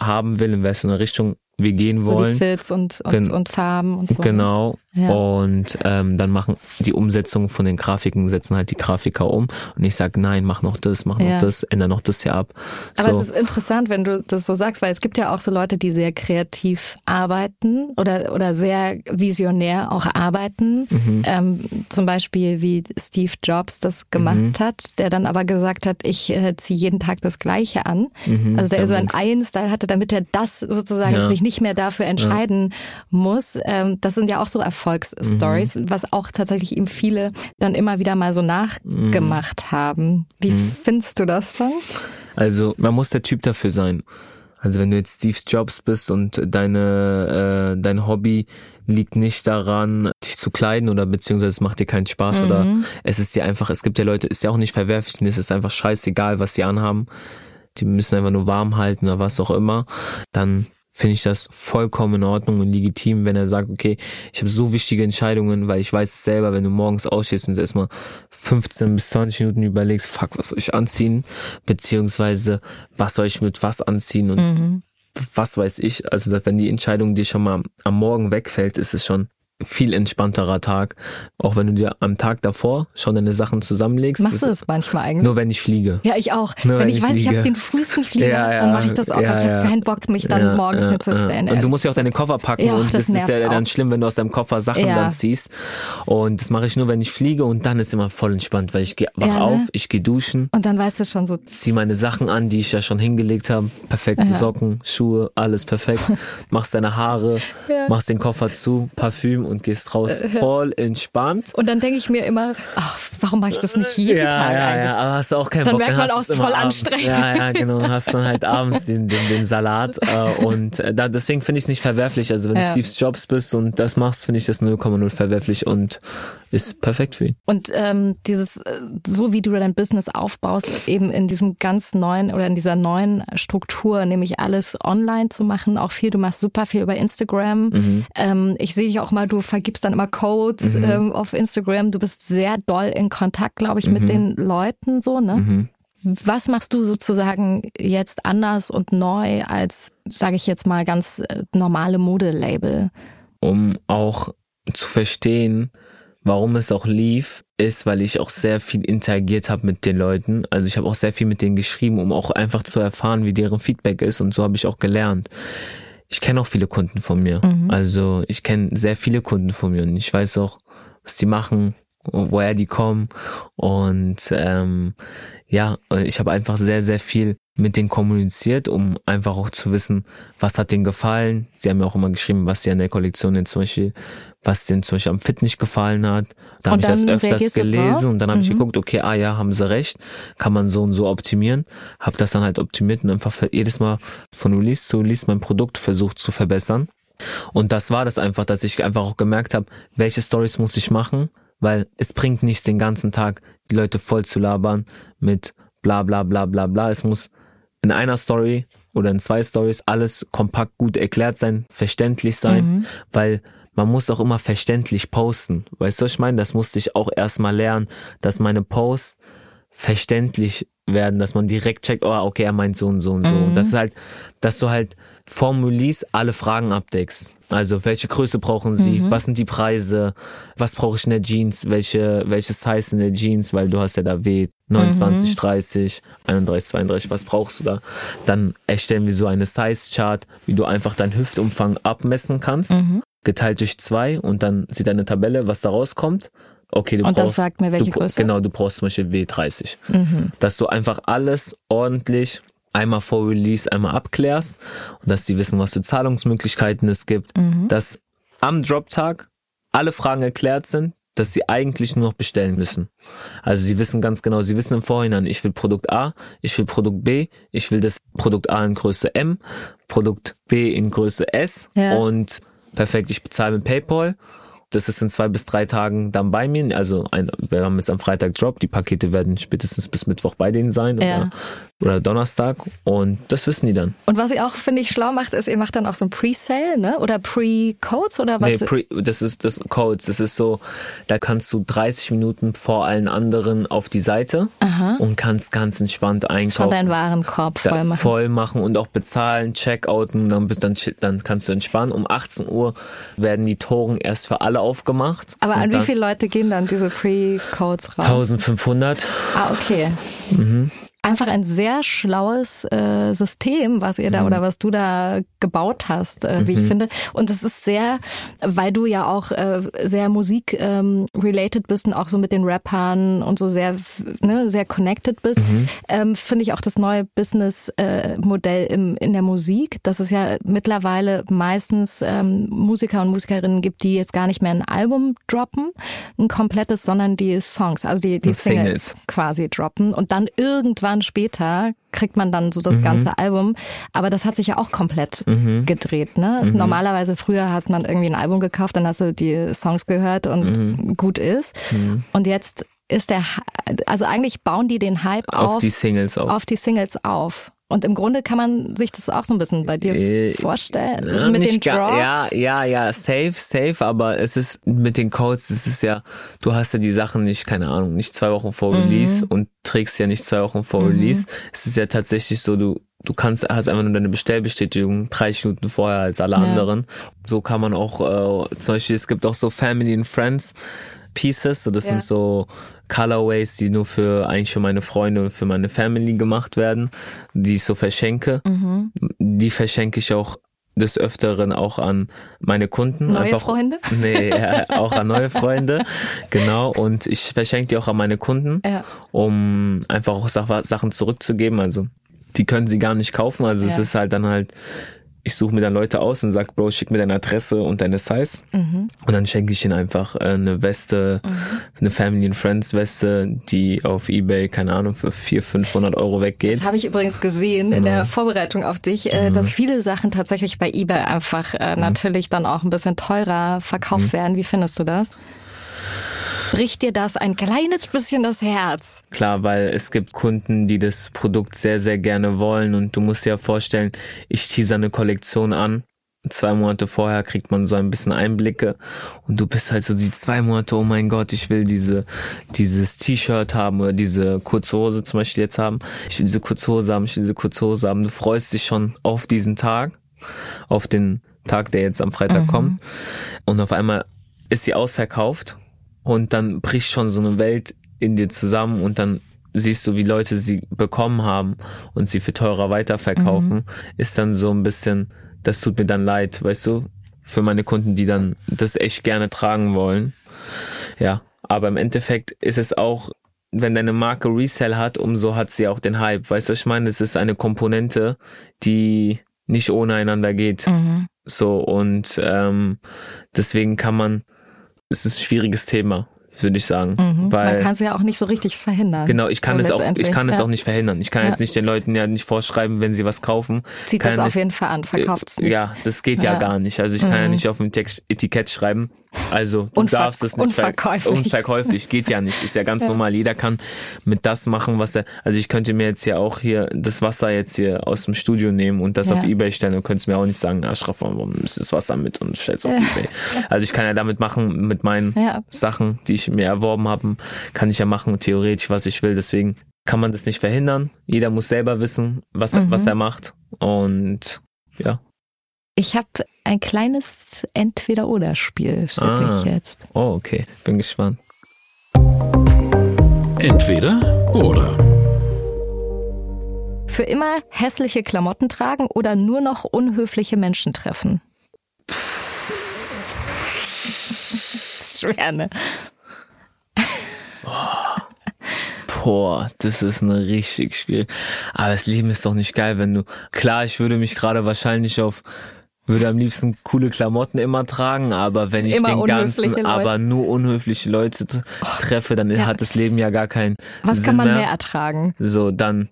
haben will, in welche Richtung wir gehen So die wollen. Fits und, und, Gen- und Farben und so. Genau. Ja. Und ähm, dann machen die Umsetzung von den Grafiken, setzen halt die Grafiker um. Und ich sag, nein, mach noch das, mach Ja. noch das, änder noch das hier ab. Aber so. es ist interessant, wenn du das so sagst, weil es gibt ja auch so Leute, die sehr kreativ arbeiten oder, oder sehr visionär auch arbeiten. Mhm. Ähm, zum Beispiel wie Steve Jobs das gemacht Mhm. hat, der dann aber gesagt hat, ich äh, ziehe jeden Tag das Gleiche an. Mhm, also der so einen Eigen-Style hatte, damit er das sozusagen Ja. sich nicht mehr dafür entscheiden muss. Ähm, das sind ja auch so Erfolgsstories, Mhm. was auch tatsächlich ihm viele dann immer wieder mal so nachgemacht haben. Wie Mhm. findest du das dann? Also man muss der Typ dafür sein. Also wenn du jetzt Steve Jobs bist und deine äh, dein Hobby liegt nicht daran, dich zu kleiden oder beziehungsweise es macht dir keinen Spaß Mhm. oder es ist dir einfach, es gibt ja Leute, ist ja auch nicht verwerflich, denen ist es einfach scheißegal, was sie anhaben. Die müssen einfach nur warm halten oder was auch immer. Dann finde ich das vollkommen in Ordnung und legitim, wenn er sagt, okay, ich habe so wichtige Entscheidungen, weil ich weiß es selber, wenn du morgens ausstehst und erstmal 15 bis 20 Minuten überlegst, fuck, was soll ich anziehen, beziehungsweise was soll ich mit was anziehen und Mhm. was weiß ich. Also dass wenn die Entscheidung dir schon mal am Morgen wegfällt, ist es schon viel entspannterer Tag. Auch wenn du dir am Tag davor schon deine Sachen zusammenlegst. Machst du das manchmal eigentlich? Nur wenn ich fliege. Ja, ich auch. Nur wenn wenn ich ich weiß, ich fliege. habe den frühesten Flieger, Ja, ja, dann mache ich das auch. ja, ich habe keinen Bock, mich dann morgens ja. Und du musst ja auch deine Koffer packen Ja, und das das, ist ja dann auch. schlimm, wenn du aus deinem Koffer Sachen dann ziehst. Und das mache ich nur, wenn ich fliege und dann ist immer voll entspannt, weil ich gehe wach ne? auf, ich gehe duschen, Und dann weißt du schon so, zieh meine Sachen an, die ich ja schon hingelegt habe. Perfekt, Ja. Socken, Schuhe, alles perfekt. machst deine Haare, machst den Koffer zu, Parfüm und gehst raus. Äh, Voll entspannt. und dann denke ich mir immer, ach, warum mache ich das nicht jeden ja, Tag ja, eigentlich? ja, aber hast du auch keinen Dann Bock. merkt man hast auch, es voll abends. anstrengend. Ja, ja, genau. Dann hast dann halt abends den, den, den Salat. Äh, und äh, da, deswegen finde ich es nicht verwerflich. Also wenn Ja. du Steve Jobs bist und das machst, finde ich das 0,0 verwerflich und ist perfekt für ihn. Und ähm, dieses, äh, so wie du dein Business aufbaust, eben in diesem ganz neuen oder in dieser neuen Struktur, nämlich alles online zu machen, auch viel, du machst super viel über Instagram. Mhm. Ähm, ich sehe dich auch mal, du vergibst dann immer Codes Mhm. ähm, auf Instagram. Du bist sehr doll in Kontakt, glaube ich, mit Mhm. den Leuten so, ne? Mhm. Was machst du sozusagen jetzt anders und neu als, sage ich jetzt mal, ganz äh, normale Modelabel? Um auch zu verstehen, warum es auch lief, ist, weil ich auch sehr viel interagiert habe mit den Leuten. Also ich habe auch sehr viel mit denen geschrieben, um auch einfach zu erfahren, wie deren Feedback ist. Und so habe ich auch gelernt. Ich kenne auch viele Kunden von mir. Mhm. Also ich kenne sehr viele Kunden von mir und ich weiß auch, was die machen, woher die kommen. Und ähm, ja, ich habe einfach sehr, sehr viel mit denen kommuniziert, um einfach auch zu wissen, was hat denen gefallen. Sie haben mir auch immer geschrieben, was sie an der Kollektion jetzt zum Beispiel, was denen zum Beispiel am Fit nicht gefallen hat. Da habe ich das öfters gelesen drauf? und dann habe ich Mhm. geguckt, okay, ah ja, haben sie recht, kann man so und so optimieren. Habe das dann halt optimiert und einfach jedes Mal von Release zu Release mein Produkt versucht zu verbessern. Und das war das einfach, dass ich einfach auch gemerkt habe, welche Stories muss ich machen, weil es bringt nichts, den ganzen Tag die Leute voll zu labern mit bla bla bla bla bla. Es muss in einer Story oder in zwei Stories alles kompakt gut erklärt sein, verständlich sein, Mhm. weil man muss auch immer verständlich posten. Weißt du, was ich meine? Das musste ich auch erstmal lernen, dass meine Posts verständlich werden, dass man direkt checkt, oh, okay, er meint so und so und so. Mhm. Und das ist halt, dass du halt Release alle Fragen abdeckst. Also welche Größe brauchen sie, Mhm. was sind die Preise, was brauche ich in der Jeans, welche, welches Size in der Jeans, weil du hast ja da W 29, Mhm. 30, 31, 32, was brauchst du da? Dann erstellen wir so eine Size-Chart, wie du einfach deinen Hüftumfang abmessen kannst, Mhm. geteilt durch zwei und dann sieht deine Tabelle, was da rauskommt. Okay, du Und das brauchst, sagt mir, welche du, Größe? Genau, du brauchst zum Beispiel W30 Mhm. dass du einfach alles ordentlich einmal vor Release einmal abklärst und dass die wissen, was für Zahlungsmöglichkeiten es gibt, Mhm. dass am Droptag alle Fragen erklärt sind, dass sie eigentlich nur noch bestellen müssen. Also sie wissen ganz genau, sie wissen im Vorhinein, ich will Produkt A, ich will Produkt B, ich will das Produkt A in Größe M, Produkt B in Größe S Ja. und perfekt, ich bezahle mit PayPal. Das ist in zwei bis drei Tagen dann bei mir. Also ein, wir haben jetzt am Freitag Drop. Die Pakete werden spätestens bis Mittwoch bei denen sein Ja. oder, oder Donnerstag. Und das wissen die dann. Und was ihr auch, finde ich, schlau macht, ist, ihr macht dann auch so ein Pre-Sale, ne? Oder Pre-Codes oder was? Nee, pre, das ist das Codes. Das ist so, da kannst du 30 Minuten vor allen anderen auf die Seite Aha. und kannst ganz entspannt Schon einkaufen. deinen Warenkorb voll machen. voll machen und auch bezahlen, checkouten, dann bist dann dann kannst du entspannen. Um 18 Uhr werden die Toren erst für alle aufgemacht. Aber an wie viele Leute gehen dann diese Pre-Codes raus? 1500. Ah, okay. Mhm. Einfach ein sehr schlaues äh, System, was ihr da Mhm. oder was du da gebaut hast, äh, wie ich Mhm. finde. Und es ist sehr, weil du ja auch äh, sehr Musik ähm, bist und auch so mit den Rappern und so sehr, ne, sehr connected bist, Mhm. ähm, finde ich auch das neue Business-Modell im in der Musik, dass es ja mittlerweile meistens ähm, Musiker und Musikerinnen gibt, die jetzt gar nicht mehr ein Album droppen, ein komplettes, sondern die Songs, also die, die Und Singles Singles. quasi droppen und dann irgendwann später kriegt man dann so das Mhm. ganze Album. Aber das hat sich ja auch komplett Mhm. gedreht. Ne? Mhm. Normalerweise früher hast man irgendwie ein Album gekauft, dann hast du die Songs gehört und Mhm. gut ist. Mhm. Und jetzt ist der, also eigentlich bauen die den Hype auf, Auf die Singles auch. auf die Singles auf. Und im Grunde kann man sich das auch so ein bisschen bei dir Äh, vorstellen. Ja, mit den Drops. Ja, ja, ja, safe, safe, aber es ist mit den Codes, es ist ja, du hast ja die Sachen nicht, keine Ahnung, nicht zwei Wochen vor Mhm. Release und trägst ja nicht zwei Wochen vor Mhm. Release. Es ist ja tatsächlich so, du, du kannst, hast einfach nur deine Bestellbestätigung 30 Minuten vorher als alle Ja. anderen. So kann man auch, äh, zum Beispiel, es gibt auch so Family and Friends Pieces, so das Ja. sind so Colorways, die nur für eigentlich für meine Freunde und für meine Family gemacht werden, die ich so verschenke Mhm. die verschenke ich auch des Öfteren auch an meine Kunden. Neue einfach, Freunde? Nee, ja, auch an neue Freunde. Genau. Und ich verschenke die auch an meine Kunden, Ja. um einfach auch Sach- Sachen zurückzugeben. Also die können sie gar nicht kaufen. Also es Ja. ist halt dann halt, ich suche mir dann Leute aus und sag, Bro, schick mir deine Adresse und deine Size. Mhm. Und dann schenke ich ihnen einfach äh, eine Weste, eine Family and Friends Weste, die auf Ebay, keine Ahnung, für 400, 500 Euro weggeht. Das habe ich übrigens gesehen in der Vorbereitung auf dich, äh, Mhm. dass viele Sachen tatsächlich bei eBay einfach äh, natürlich dann auch ein bisschen teurer verkauft Mhm. werden. Wie findest du das? Bricht dir das ein kleines bisschen das Herz? Klar, weil es gibt Kunden, die das Produkt sehr, sehr gerne wollen und du musst dir ja vorstellen, ich teaser eine Kollektion an. Zwei Monate vorher kriegt man so ein bisschen Einblicke und du bist halt so die zwei Monate, oh mein Gott, ich will diese, dieses T-Shirt haben oder diese kurze Hose zum Beispiel jetzt haben. Ich will diese kurze Hose haben, ich will diese kurze Hose haben. Du freust dich schon auf diesen Tag, auf den Tag, der jetzt am Freitag Mhm. kommt. Und auf einmal ist sie ausverkauft und dann bricht schon so eine Welt in dir zusammen und dann siehst du, wie Leute sie bekommen haben und sie für teurer weiterverkaufen, ist dann so ein bisschen, das tut mir dann leid, weißt du, für meine Kunden, die dann das echt gerne tragen wollen. Ja, aber im Endeffekt ist es auch, wenn deine Marke Resell hat, umso hat sie auch den Hype. Weißt du, was ich meine? Es ist eine Komponente, die nicht ohne einander geht. Mhm. So, und ähm, deswegen kann man, es ist ein schwieriges Thema, würde ich sagen. Mhm. Weil Man kann es ja auch nicht so richtig verhindern. Genau, ich kann es auch, ich kann es ja. auch nicht verhindern. Ich kann Ja. jetzt nicht den Leuten ja nicht vorschreiben, wenn sie was kaufen. Zieht das auf nicht- jeden Fall an, verkauft es nicht. Ja, das geht ja, Ja. gar nicht. Also ich kann ja Mhm. nicht auf dem Etikett schreiben. Also du Unver- darfst es nicht ver- unverkäuflich. unverkäuflich geht ja nicht. Ist ja ganz Ja. normal. Jeder kann mit das machen, was er. Also ich könnte mir jetzt hier auch hier das Wasser jetzt hier aus dem Studio nehmen und das Ja. auf eBay stellen und könntest mir auch nicht sagen, Aschraf, warum ist das Wasser mit und stellst auf Ja. eBay. Also ich kann ja damit machen mit meinen. Sachen, die ich mir erworben habe, kann ich ja machen theoretisch, was ich will. Deswegen kann man das nicht verhindern. Jeder muss selber wissen, was, Mhm. was er macht. Und ja. Ich habe ein kleines Entweder-Oder-Spiel, Ah. ich jetzt. Oh, okay. Bin gespannt. Entweder oder. Für immer hässliche Klamotten tragen oder nur noch unhöfliche Menschen treffen? Das ist schwer, ne? Boah, das ist eine richtig schwierig. Aber das Leben ist doch nicht geil, wenn du. Klar, ich würde mich gerade wahrscheinlich auf. Würde am liebsten coole Klamotten immer tragen, aber wenn ich Immer den ganzen, Leute. aber nur unhöfliche Leute t- treffe, dann ja. hat das Leben ja gar keinen Was Sinn kann man mehr. mehr ertragen? So, dann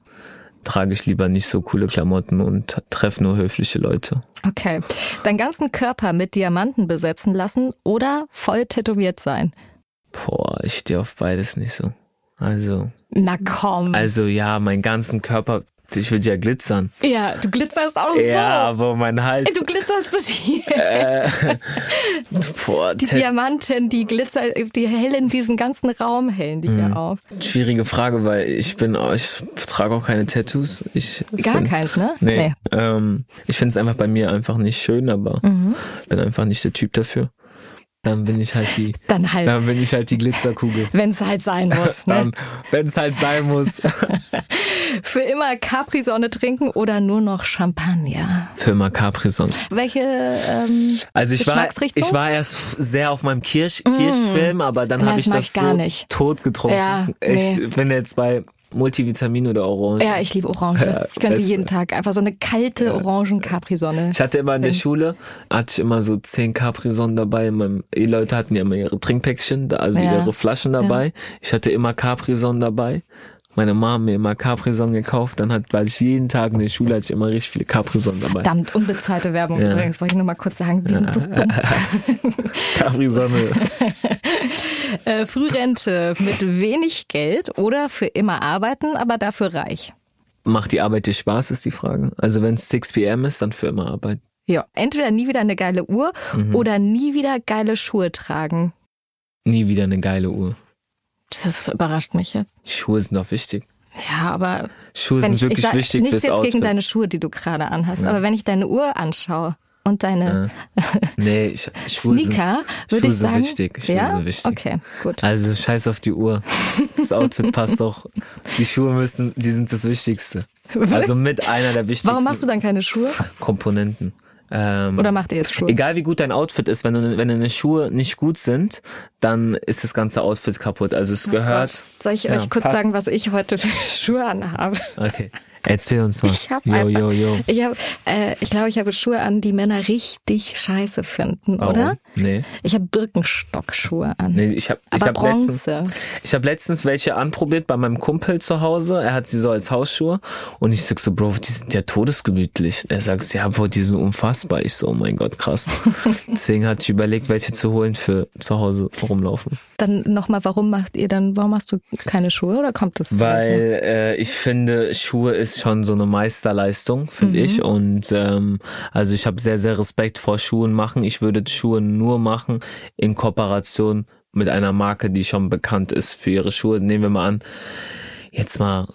trage ich lieber nicht so coole Klamotten und treffe nur höfliche Leute. Okay. Deinen ganzen Körper mit Diamanten besetzen lassen oder voll tätowiert sein? Boah, ich stehe auf beides nicht so. Also, Na komm. also ja, meinen ganzen Körper, ich würde ja glitzern. ja, du glitzerst auch Ja, so. aber mein Hals. Du glitzerst bis hier. Äh, boah, Die Diamanten, die glitzer, die hellen diesen ganzen Raum, hellen die hier auf. Schwierige Frage, weil ich bin, ich trage auch keine Tattoos. Ich Gar find- keins, ne? Nee. Nee. Ähm, ich finde es einfach bei mir einfach nicht schön, aber Mhm. bin einfach nicht der Typ dafür. Dann bin ich halt die, Dann halt, dann bin ich halt die Glitzerkugel. wenn es halt sein muss. Ne? Wenn es halt sein muss. Für immer Capri-Sonne trinken oder nur noch Champagner? Für immer Capri-Sonne. Welche ähm, Also ich war, ich war erst sehr auf meinem Kirsch, Kirschfilm, aber dann habe ich das ich gar so nicht. tot getrunken. Ja, nee. Ich bin jetzt bei Multivitamin oder Orange. Ja, ich liebe Orange. Ja, Ich könnte das- jeden Tag einfach so eine kalte Orangen-Capri-Sonne. Ich hatte immer in der. Schule, hatte ich immer so zehn Capri-Sonnen dabei. In meinem, die Leute hatten ja immer ihre Trinkpäckchen, da- also Ja. ihre Flaschen dabei. Ich hatte immer Capri-Sonnen dabei. Meine Mama hat mir immer Capri-Sonnen gekauft. Dann hat, weil ich jeden Tag in der Schule hatte ich immer richtig viele Capri-Sonnen dabei. Verdammt, unbezahlte Werbung Ja. übrigens. Wollte ich nur mal kurz sagen, wir sind so dumm. Capri-Sonne. Äh, Frührente mit wenig Geld oder für immer arbeiten, aber dafür reich. Macht die Arbeit dir Spaß, ist die Frage. Also wenn es 6 p.m. ist, dann für immer Arbeit. Ja, entweder nie wieder eine geile Uhr Mhm. oder nie wieder geile Schuhe tragen. Nie wieder eine geile Uhr. Das überrascht mich jetzt. Schuhe sind doch wichtig. Ja, aber Schuhe sind ich, wirklich ich sag, wichtig nichts fürs jetzt Outfit. gegen deine Schuhe, die du gerade anhast, Ja. aber wenn ich deine Uhr anschaue und deine Nee, ich, Schuhe Sneaker, sind, würde Schuhe ich sagen, wichtig. Schuhe ja, sind wichtig. okay, gut. Also scheiß auf die Uhr. Das Outfit passt doch. Die Schuhe müssen, die sind das Wichtigste. Also mit einer der wichtigsten Warum machst du dann keine Schuhe? Komponenten. Ähm, Oder macht ihr jetzt Schuhe? Egal wie gut dein Outfit ist, wenn, du, wenn deine Schuhe nicht gut sind, dann ist das ganze Outfit kaputt. Also es gehört. Soll ich Ja, euch kurz passt. sagen, was ich heute für Schuhe anhabe? Okay. Erzähl uns mal. Ich habe yo, einfach, yo, yo. ich habe, äh, ich glaube, ich habe Schuhe an, die Männer richtig scheiße finden, Warum? oder? Nee. Ich habe Birkenstock-Schuhe an. Nee, ich habe ich Aber hab letztens, Bronze. ich hab letztens welche anprobiert bei meinem Kumpel zu Hause. Er hat sie so als Hausschuhe und ich sag so, Bro, die sind ja todesgemütlich. Er sagt, ja, Bro, die sind unfassbar. Ich so, oh mein Gott, krass. Deswegen hatte ich überlegt, welche zu holen für zu Hause rumlaufen. Dann nochmal, warum macht ihr dann, warum machst du keine Schuhe oder kommt das? Weil äh, ich finde, Schuhe ist schon so eine Meisterleistung, finde Mhm. ich. Und ähm, also ich habe sehr, sehr Respekt vor Schuhen machen. Ich würde Schuhe nur machen in Kooperation mit einer Marke, die schon bekannt ist für ihre Schuhe. Nehmen wir mal an, jetzt mal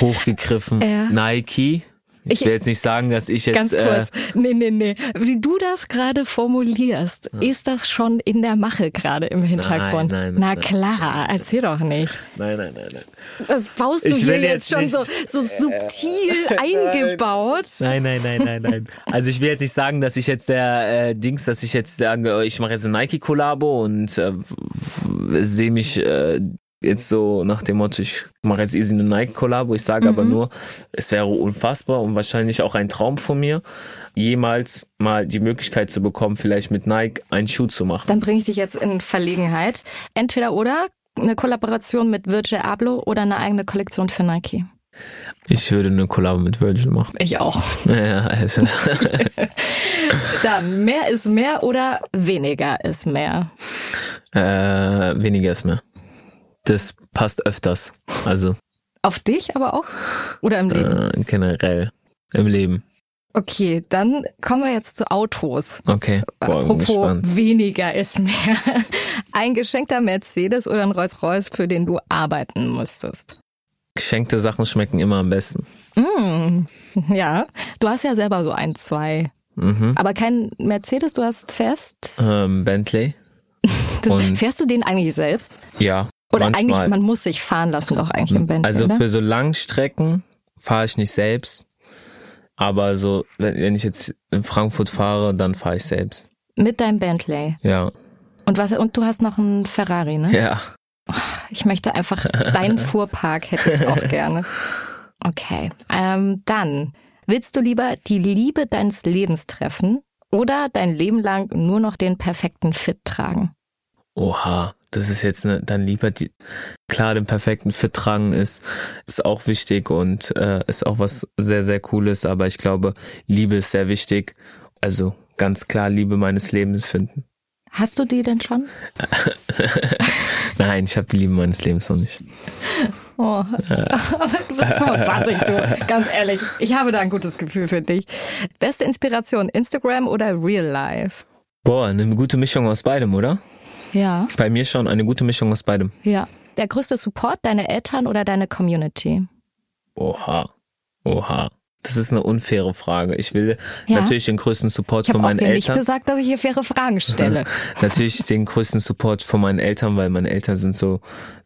hochgegriffen, Ja. Nike. Ich, Ich- will jetzt nicht sagen, dass ich jetzt Ganz äh, kurz. nee, nee, nee. Wie du das gerade formulierst, ist das schon in der Mache gerade im Hintergrund? nein, Na nein. klar, erzähl doch nicht. nein, nein, nein, nein. Das baust du Ich hier jetzt, jetzt schon so, so subtil eingebaut. Nein, nein, nein, nein, nein. Also ich will jetzt nicht sagen, dass ich jetzt der äh, Dings, dass ich jetzt sage, ich mache jetzt eine Nike-Kollabo und äh, sehe mich äh, jetzt so nach dem Motto, ich mache jetzt easy eine Nike-Kollabo. Ich sage aber Mhm. nur, es wäre unfassbar und wahrscheinlich auch ein Traum von mir, jemals mal die Möglichkeit zu bekommen, vielleicht mit Nike einen Schuh zu machen. Dann bringe ich dich jetzt in Verlegenheit. Entweder oder eine Kollaboration mit Virgil Abloh oder eine eigene Kollektion für Nike. Ich würde eine Kollabo mit Virgil machen. Ich auch. Ja, also. Dann mehr ist mehr oder weniger ist mehr. äh, weniger ist mehr. Das passt öfters. Also Auf dich aber auch? Oder im Leben? äh, generell im Leben. Okay, dann kommen wir jetzt zu Autos. Okay, boah, Apropos weniger ist mehr. Ein geschenkter Mercedes oder ein Rolls-Royce, für den du arbeiten müsstest. Geschenkte Sachen schmecken immer am besten. Mm, ja, du hast ja selber so ein, zwei Mhm. Aber kein Mercedes, du hast fest. Ähm, Bentley. Das, fährst du den eigentlich selbst? Ja. Oder manchmal. eigentlich, man muss sich fahren lassen, auch eigentlich im Bentley, Also oder? für so Langstrecken fahre ich nicht selbst. Aber so, wenn, ich jetzt in Frankfurt fahre, dann fahre ich selbst. Mit deinem Bentley. Ja. Und was? Und du hast noch einen Ferrari, ne? Ja. Ich möchte einfach deinen Fuhrpark hätte ich auch gerne. Okay. Ähm, dann willst du lieber die Liebe deines Lebens treffen oder dein Leben lang nur noch den perfekten Fit tragen? Oha, das ist jetzt ne, dann lieber die, klar, den perfekten Fit tragen ist, ist auch wichtig und äh, ist auch was sehr, sehr cooles, aber ich glaube, Liebe ist sehr wichtig. Also ganz klar Liebe meines Lebens finden. Hast du die denn schon? Nein, ich habe die Liebe meines Lebens noch nicht. Oh. Aber du bist 25, du. Ganz ehrlich. Ich habe da ein gutes Gefühl für dich. Beste Inspiration, Instagram oder Real Life? Boah, eine gute Mischung aus beidem, oder? Ja, Bei mir schon eine gute Mischung aus beidem. ja. Der größte Support, deine Eltern oder deine Community? Oha, oha. Das ist eine unfaire Frage. Ich will Ja. natürlich den größten Support Ich habe von meinen hier nicht Eltern. gesagt, dass ich hier faire Fragen stelle. natürlich den größten Support von meinen Eltern, weil meine Eltern sind so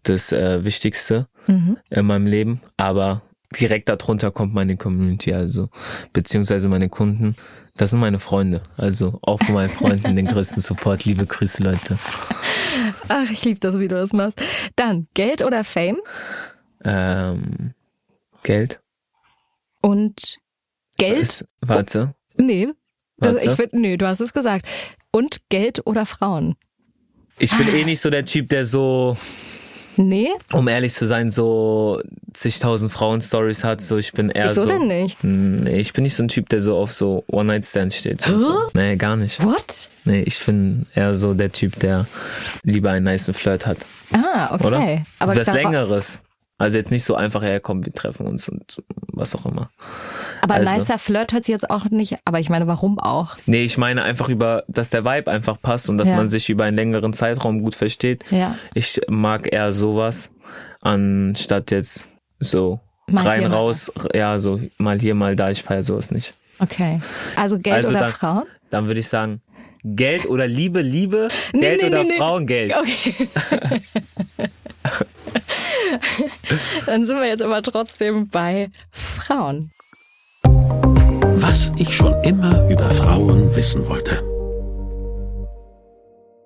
das äh, Wichtigste Mhm. in meinem Leben. Aber direkt darunter kommt meine Community, also beziehungsweise meine Kunden. Das sind meine Freunde. Also auch von meinen Freunden den größten Support. Liebe Grüße, Leute. Ach, ich liebe das, wie du das machst. Dann Geld oder Fame Ähm, Geld? und Geld. Warte. Nee, das, Warte. ich find, nee, du hast es gesagt. Und Geld oder Frauen? Ich bin eh nicht so der Typ, der so, Nee, um ehrlich zu sein, so zigtausend Frauen-Stories hat. So, ich bin eher wieso so. denn nicht? Nee, ich bin nicht so ein Typ, der so auf so One-Night-Stand steht. und So. Nee, gar nicht. What? Nee, ich bin eher so der Typ, der lieber einen niceen Flirt hat. Ah, okay. Oder? Aber Was Längeres. Also jetzt nicht so einfach herkommen, wir treffen uns und was auch immer. Aber Also- nicer Flirt hört sich jetzt auch nicht, aber ich meine, warum auch? Nee, ich meine einfach über, dass der Vibe einfach passt und dass Ja. man sich über einen längeren Zeitraum gut versteht. Ja. Ich mag eher sowas, anstatt jetzt so Mal rein hier, mal raus, ja, so mal hier, mal da, ich feiere sowas nicht. Okay. Also Geld Also oder dann- Frauen? Dann würde ich sagen, Geld oder Liebe, Liebe, Nee, Geld nee, oder nee, nee. Frauen, Geld. Okay. Dann sind wir jetzt aber trotzdem bei Frauen. Was ich schon immer über Frauen wissen wollte.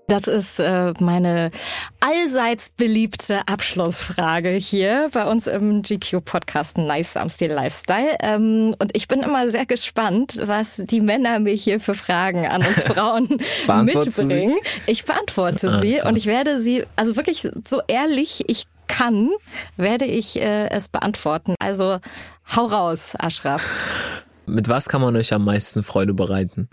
Das ist äh, meine allseits beliebte Abschlussfrage hier bei uns im GQ-Podcast Nice am Stil Lifestyle. Ähm, und ich bin immer sehr gespannt, was die Männer mir hier für Fragen an uns Frauen du sie? mitbringen. Ich beantworte Ah, sie und ich werde sie, also wirklich so ehrlich ich kann, werde ich äh, es beantworten. Also hau raus, Ashraf. Mit was kann man euch am meisten Freude bereiten?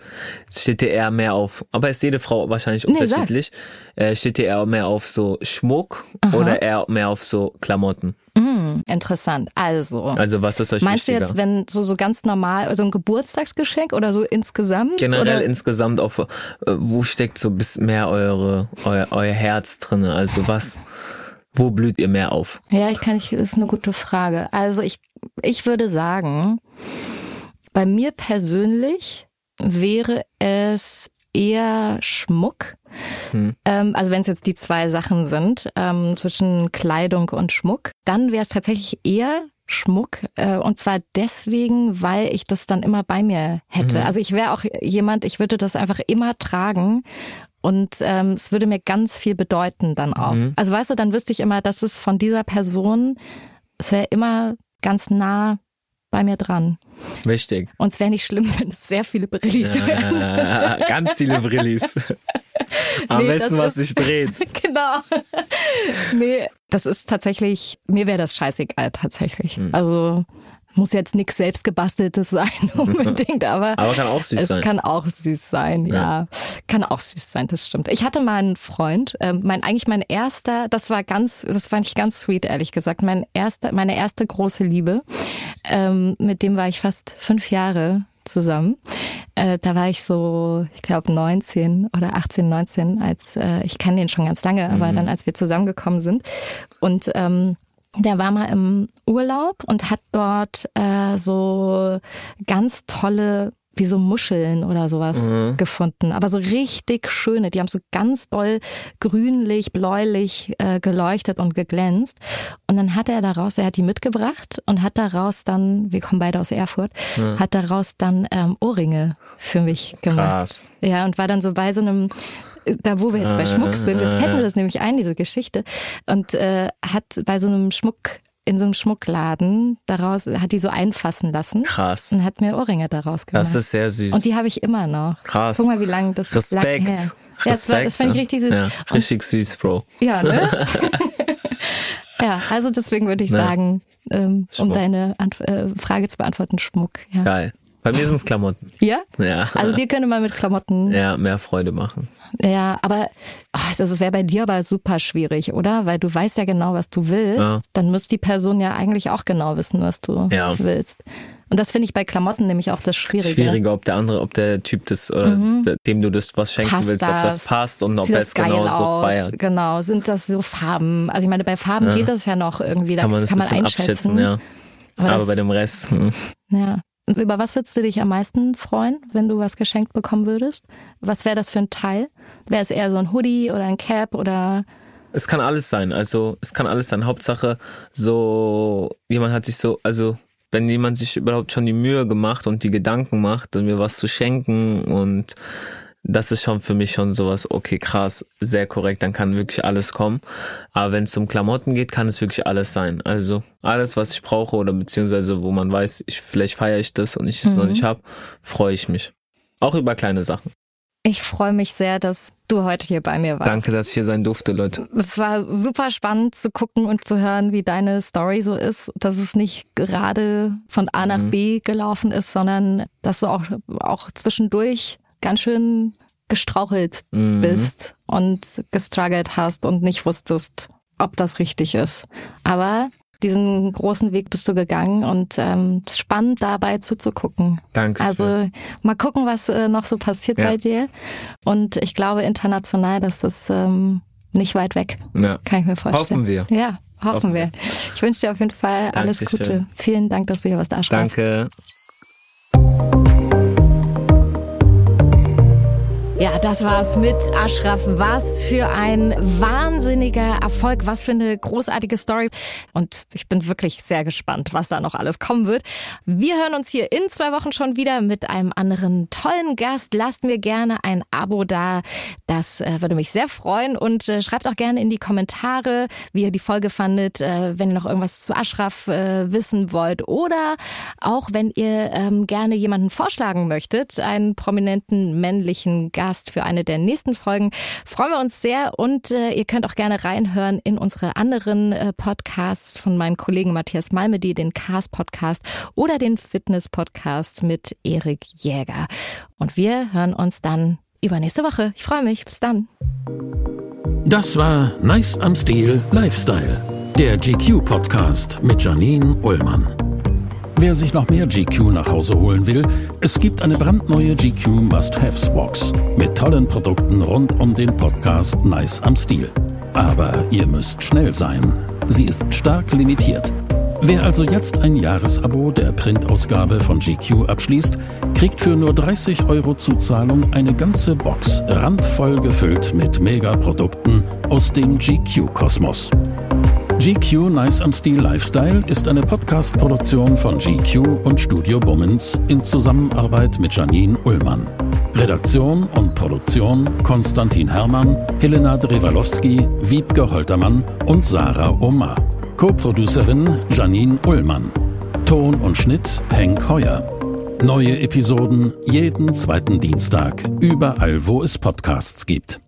Steht ihr eher mehr auf, aber ist jede Frau wahrscheinlich Nee, unterschiedlich, äh, steht ihr eher mehr auf so Schmuck oder eher mehr auf so Klamotten? Hm, interessant. Also. Also was ist euch Meinst du jetzt, wenn so, so ganz normal, so ein Geburtstagsgeschenk oder so insgesamt? Generell oder? insgesamt auf, äh, wo steckt so bis mehr eure, euer, euer Herz drinne? Also was, wo blüht ihr mehr auf? Ja, ich kann nicht, ist eine gute Frage. Also ich, ich würde sagen, bei mir persönlich wäre es eher Schmuck. Hm. Ähm, also wenn es jetzt die zwei Sachen sind, ähm, zwischen Kleidung und Schmuck, dann wäre es tatsächlich eher Schmuck. Äh, und zwar deswegen, weil ich das dann immer bei mir hätte. Mhm. Also ich wäre auch jemand, ich würde das einfach immer tragen. Und ähm, es würde mir ganz viel bedeuten dann auch. Mhm. Also weißt du, dann wüsste ich immer, dass es von dieser Person, es wäre immer ganz nah bei mir dran. Wichtig. Und es wäre nicht schlimm, wenn es sehr viele Brillis wären. Äh, ganz viele Brillis. Am Nee, besten, was ist- sich dreht. genau. nee, das ist tatsächlich, mir wäre das scheißegal tatsächlich. Hm. Also muss jetzt nichts selbstgebasteltes sein unbedingt, aber, Aber kann auch süß es sein. kann auch süß sein, ja. Ja. Kann auch süß sein, das stimmt. Ich hatte mal einen Freund, ähm, mein eigentlich mein erster, das war ganz, das fand ich ganz sweet, ehrlich gesagt, mein erster, meine erste große Liebe. Ähm, mit dem war ich fast fünf Jahre zusammen. Äh, da war ich so, ich glaube 19 oder 18, 19, als äh, ich kenne den schon ganz lange, aber Mhm. dann als wir zusammengekommen sind und ähm, der war mal im Urlaub und hat dort äh, so ganz tolle wie so Muscheln oder sowas Mhm. gefunden. Aber so richtig schöne. Die haben so ganz doll grünlich, bläulich äh, geleuchtet und geglänzt. Und dann hat er daraus, er hat die mitgebracht und hat daraus dann, wir kommen beide aus Erfurt, Ja. hat daraus dann ähm, Ohrringe für mich gemacht. Krass. Ja, und war dann so bei so einem, da wo wir jetzt bei Äh, Schmuck sind, jetzt fällt mir äh. das nämlich ein, diese Geschichte. Und äh, hat bei so einem Schmuck, in so einem Schmuckladen daraus, hat die so einfassen lassen. Krass. Und hat mir Ohrringe daraus gemacht. Das ist sehr süß. Und die habe ich immer noch. Krass. Guck mal, wie lange das ist. Lang Respekt. her. Ja, das, war, das Respekt, fand ich richtig süß. Ja, richtig süß, Bro. Ja, ne? ja, also deswegen würde ich Ja. sagen, ähm, um deine Antw äh, Frage zu beantworten, Schmuck. Ja. Geil. Bei mir sind es Klamotten. Ja? Ja. Also dir könnte man mit Klamotten. ja, mehr Freude machen. Ja, aber ach, das wäre bei dir aber super schwierig, oder? Weil du weißt ja genau, was du willst. Ja. Dann müsste die Person ja eigentlich auch genau wissen, was du Ja. willst. Und das finde ich bei Klamotten nämlich auch das Schwierige. Schwieriger, ob der andere, ob der Typ das, oder Mhm. dem du das was schenken Passt willst, ob das passt und ob er das es geil genauso aus? feiert. Genau, sind das so Farben? Also ich meine, bei Farben Ja. geht das ja noch irgendwie, da Kann man das kann man einschätzen. abschätzen, ja. Aber Aber, bei dem Rest, hm. Ja. Über was würdest du dich am meisten freuen, wenn du was geschenkt bekommen würdest? Was wäre das für ein Teil? Wäre es eher so ein Hoodie oder ein Cap oder Es kann alles sein. Also es kann alles sein. Hauptsache, so jemand hat sich so, also wenn jemand sich überhaupt schon die Mühe gemacht und die Gedanken macht, mir was zu schenken und das ist schon für mich schon sowas, okay, krass, sehr korrekt, dann kann wirklich alles kommen. Aber wenn es um Klamotten geht, kann es wirklich alles sein. Also alles, was ich brauche oder beziehungsweise wo man weiß, ich vielleicht feiere ich das und ich es noch Mhm. nicht habe, freue ich mich. Auch über kleine Sachen. ich freue mich sehr, dass du heute hier bei mir warst. Danke, dass ich hier sein durfte, Leute. Es war super spannend zu gucken und zu hören, wie deine Story so ist, dass es nicht gerade von A nach Mhm. B gelaufen ist, sondern dass du auch, auch zwischendurch ganz schön gestrauchelt Mhm. bist und gestruggelt hast und nicht wusstest, ob das richtig ist. Aber diesen großen Weg bist du gegangen und ähm, ist spannend dabei zuzugucken. Danke. Also mal gucken, was äh, noch so passiert Ja. bei dir. Und ich glaube international, das ähm, nicht weit weg. Ja. Kann ich mir vorstellen. Hoffen wir. Ja, hoffen, Hoffen wir. Ich wünsche dir auf jeden Fall alles Dankeschön. Gute. Vielen Dank, dass du hier warst, Ashraf. Danke. Ja, das war's mit Ashraf. Was für ein wahnsinniger Erfolg, was für eine großartige Story. Und ich bin wirklich sehr gespannt, was da noch alles kommen wird. Wir hören uns hier in zwei Wochen schon wieder mit einem anderen tollen Gast. Lasst mir gerne ein Abo da. Das äh, würde mich sehr freuen. Und äh, schreibt auch gerne in die Kommentare, wie ihr die Folge fandet, äh, wenn ihr noch irgendwas zu Ashraf äh, wissen wollt. Oder auch, wenn ihr ähm, gerne jemanden vorschlagen möchtet, einen prominenten männlichen Gast für eine der nächsten Folgen, freuen wir uns sehr. Und äh, ihr könnt auch gerne reinhören in unsere anderen äh, Podcasts von meinen Kollegen Matthias Malmedy, den Cars Podcast oder den Fitness Podcast mit Erik Jäger. Und wir hören uns dann übernächste Woche. Ich freue mich. Bis dann. Das war Nice am Stil Lifestyle, der GQ-Podcast mit Janine Ullmann. Wer sich noch mehr GQ nach Hause holen will, es gibt eine brandneue GQ Must-Haves-Box mit tollen Produkten rund um den Podcast Nice am Stil. Aber ihr müsst schnell sein. Sie ist stark limitiert. Wer also jetzt ein Jahresabo der Printausgabe von GQ abschließt, kriegt für nur 30 Euro Zuzahlung eine ganze Box randvoll gefüllt mit Megaprodukten aus dem GQ-Kosmos. GQ Nice am Stil Lifestyle ist eine Podcast-Produktion von GQ und Studio Bummens in Zusammenarbeit mit Janine Ullmann. Redaktion und Produktion Konstantin Herrmann, Helena Drewalowski, Wiebke Holtermann und Sarah Omar. Co-Producerin Janine Ullmann. Ton und Schnitt Henk Heuer. Neue Episoden jeden zweiten Dienstag, überall wo es Podcasts gibt.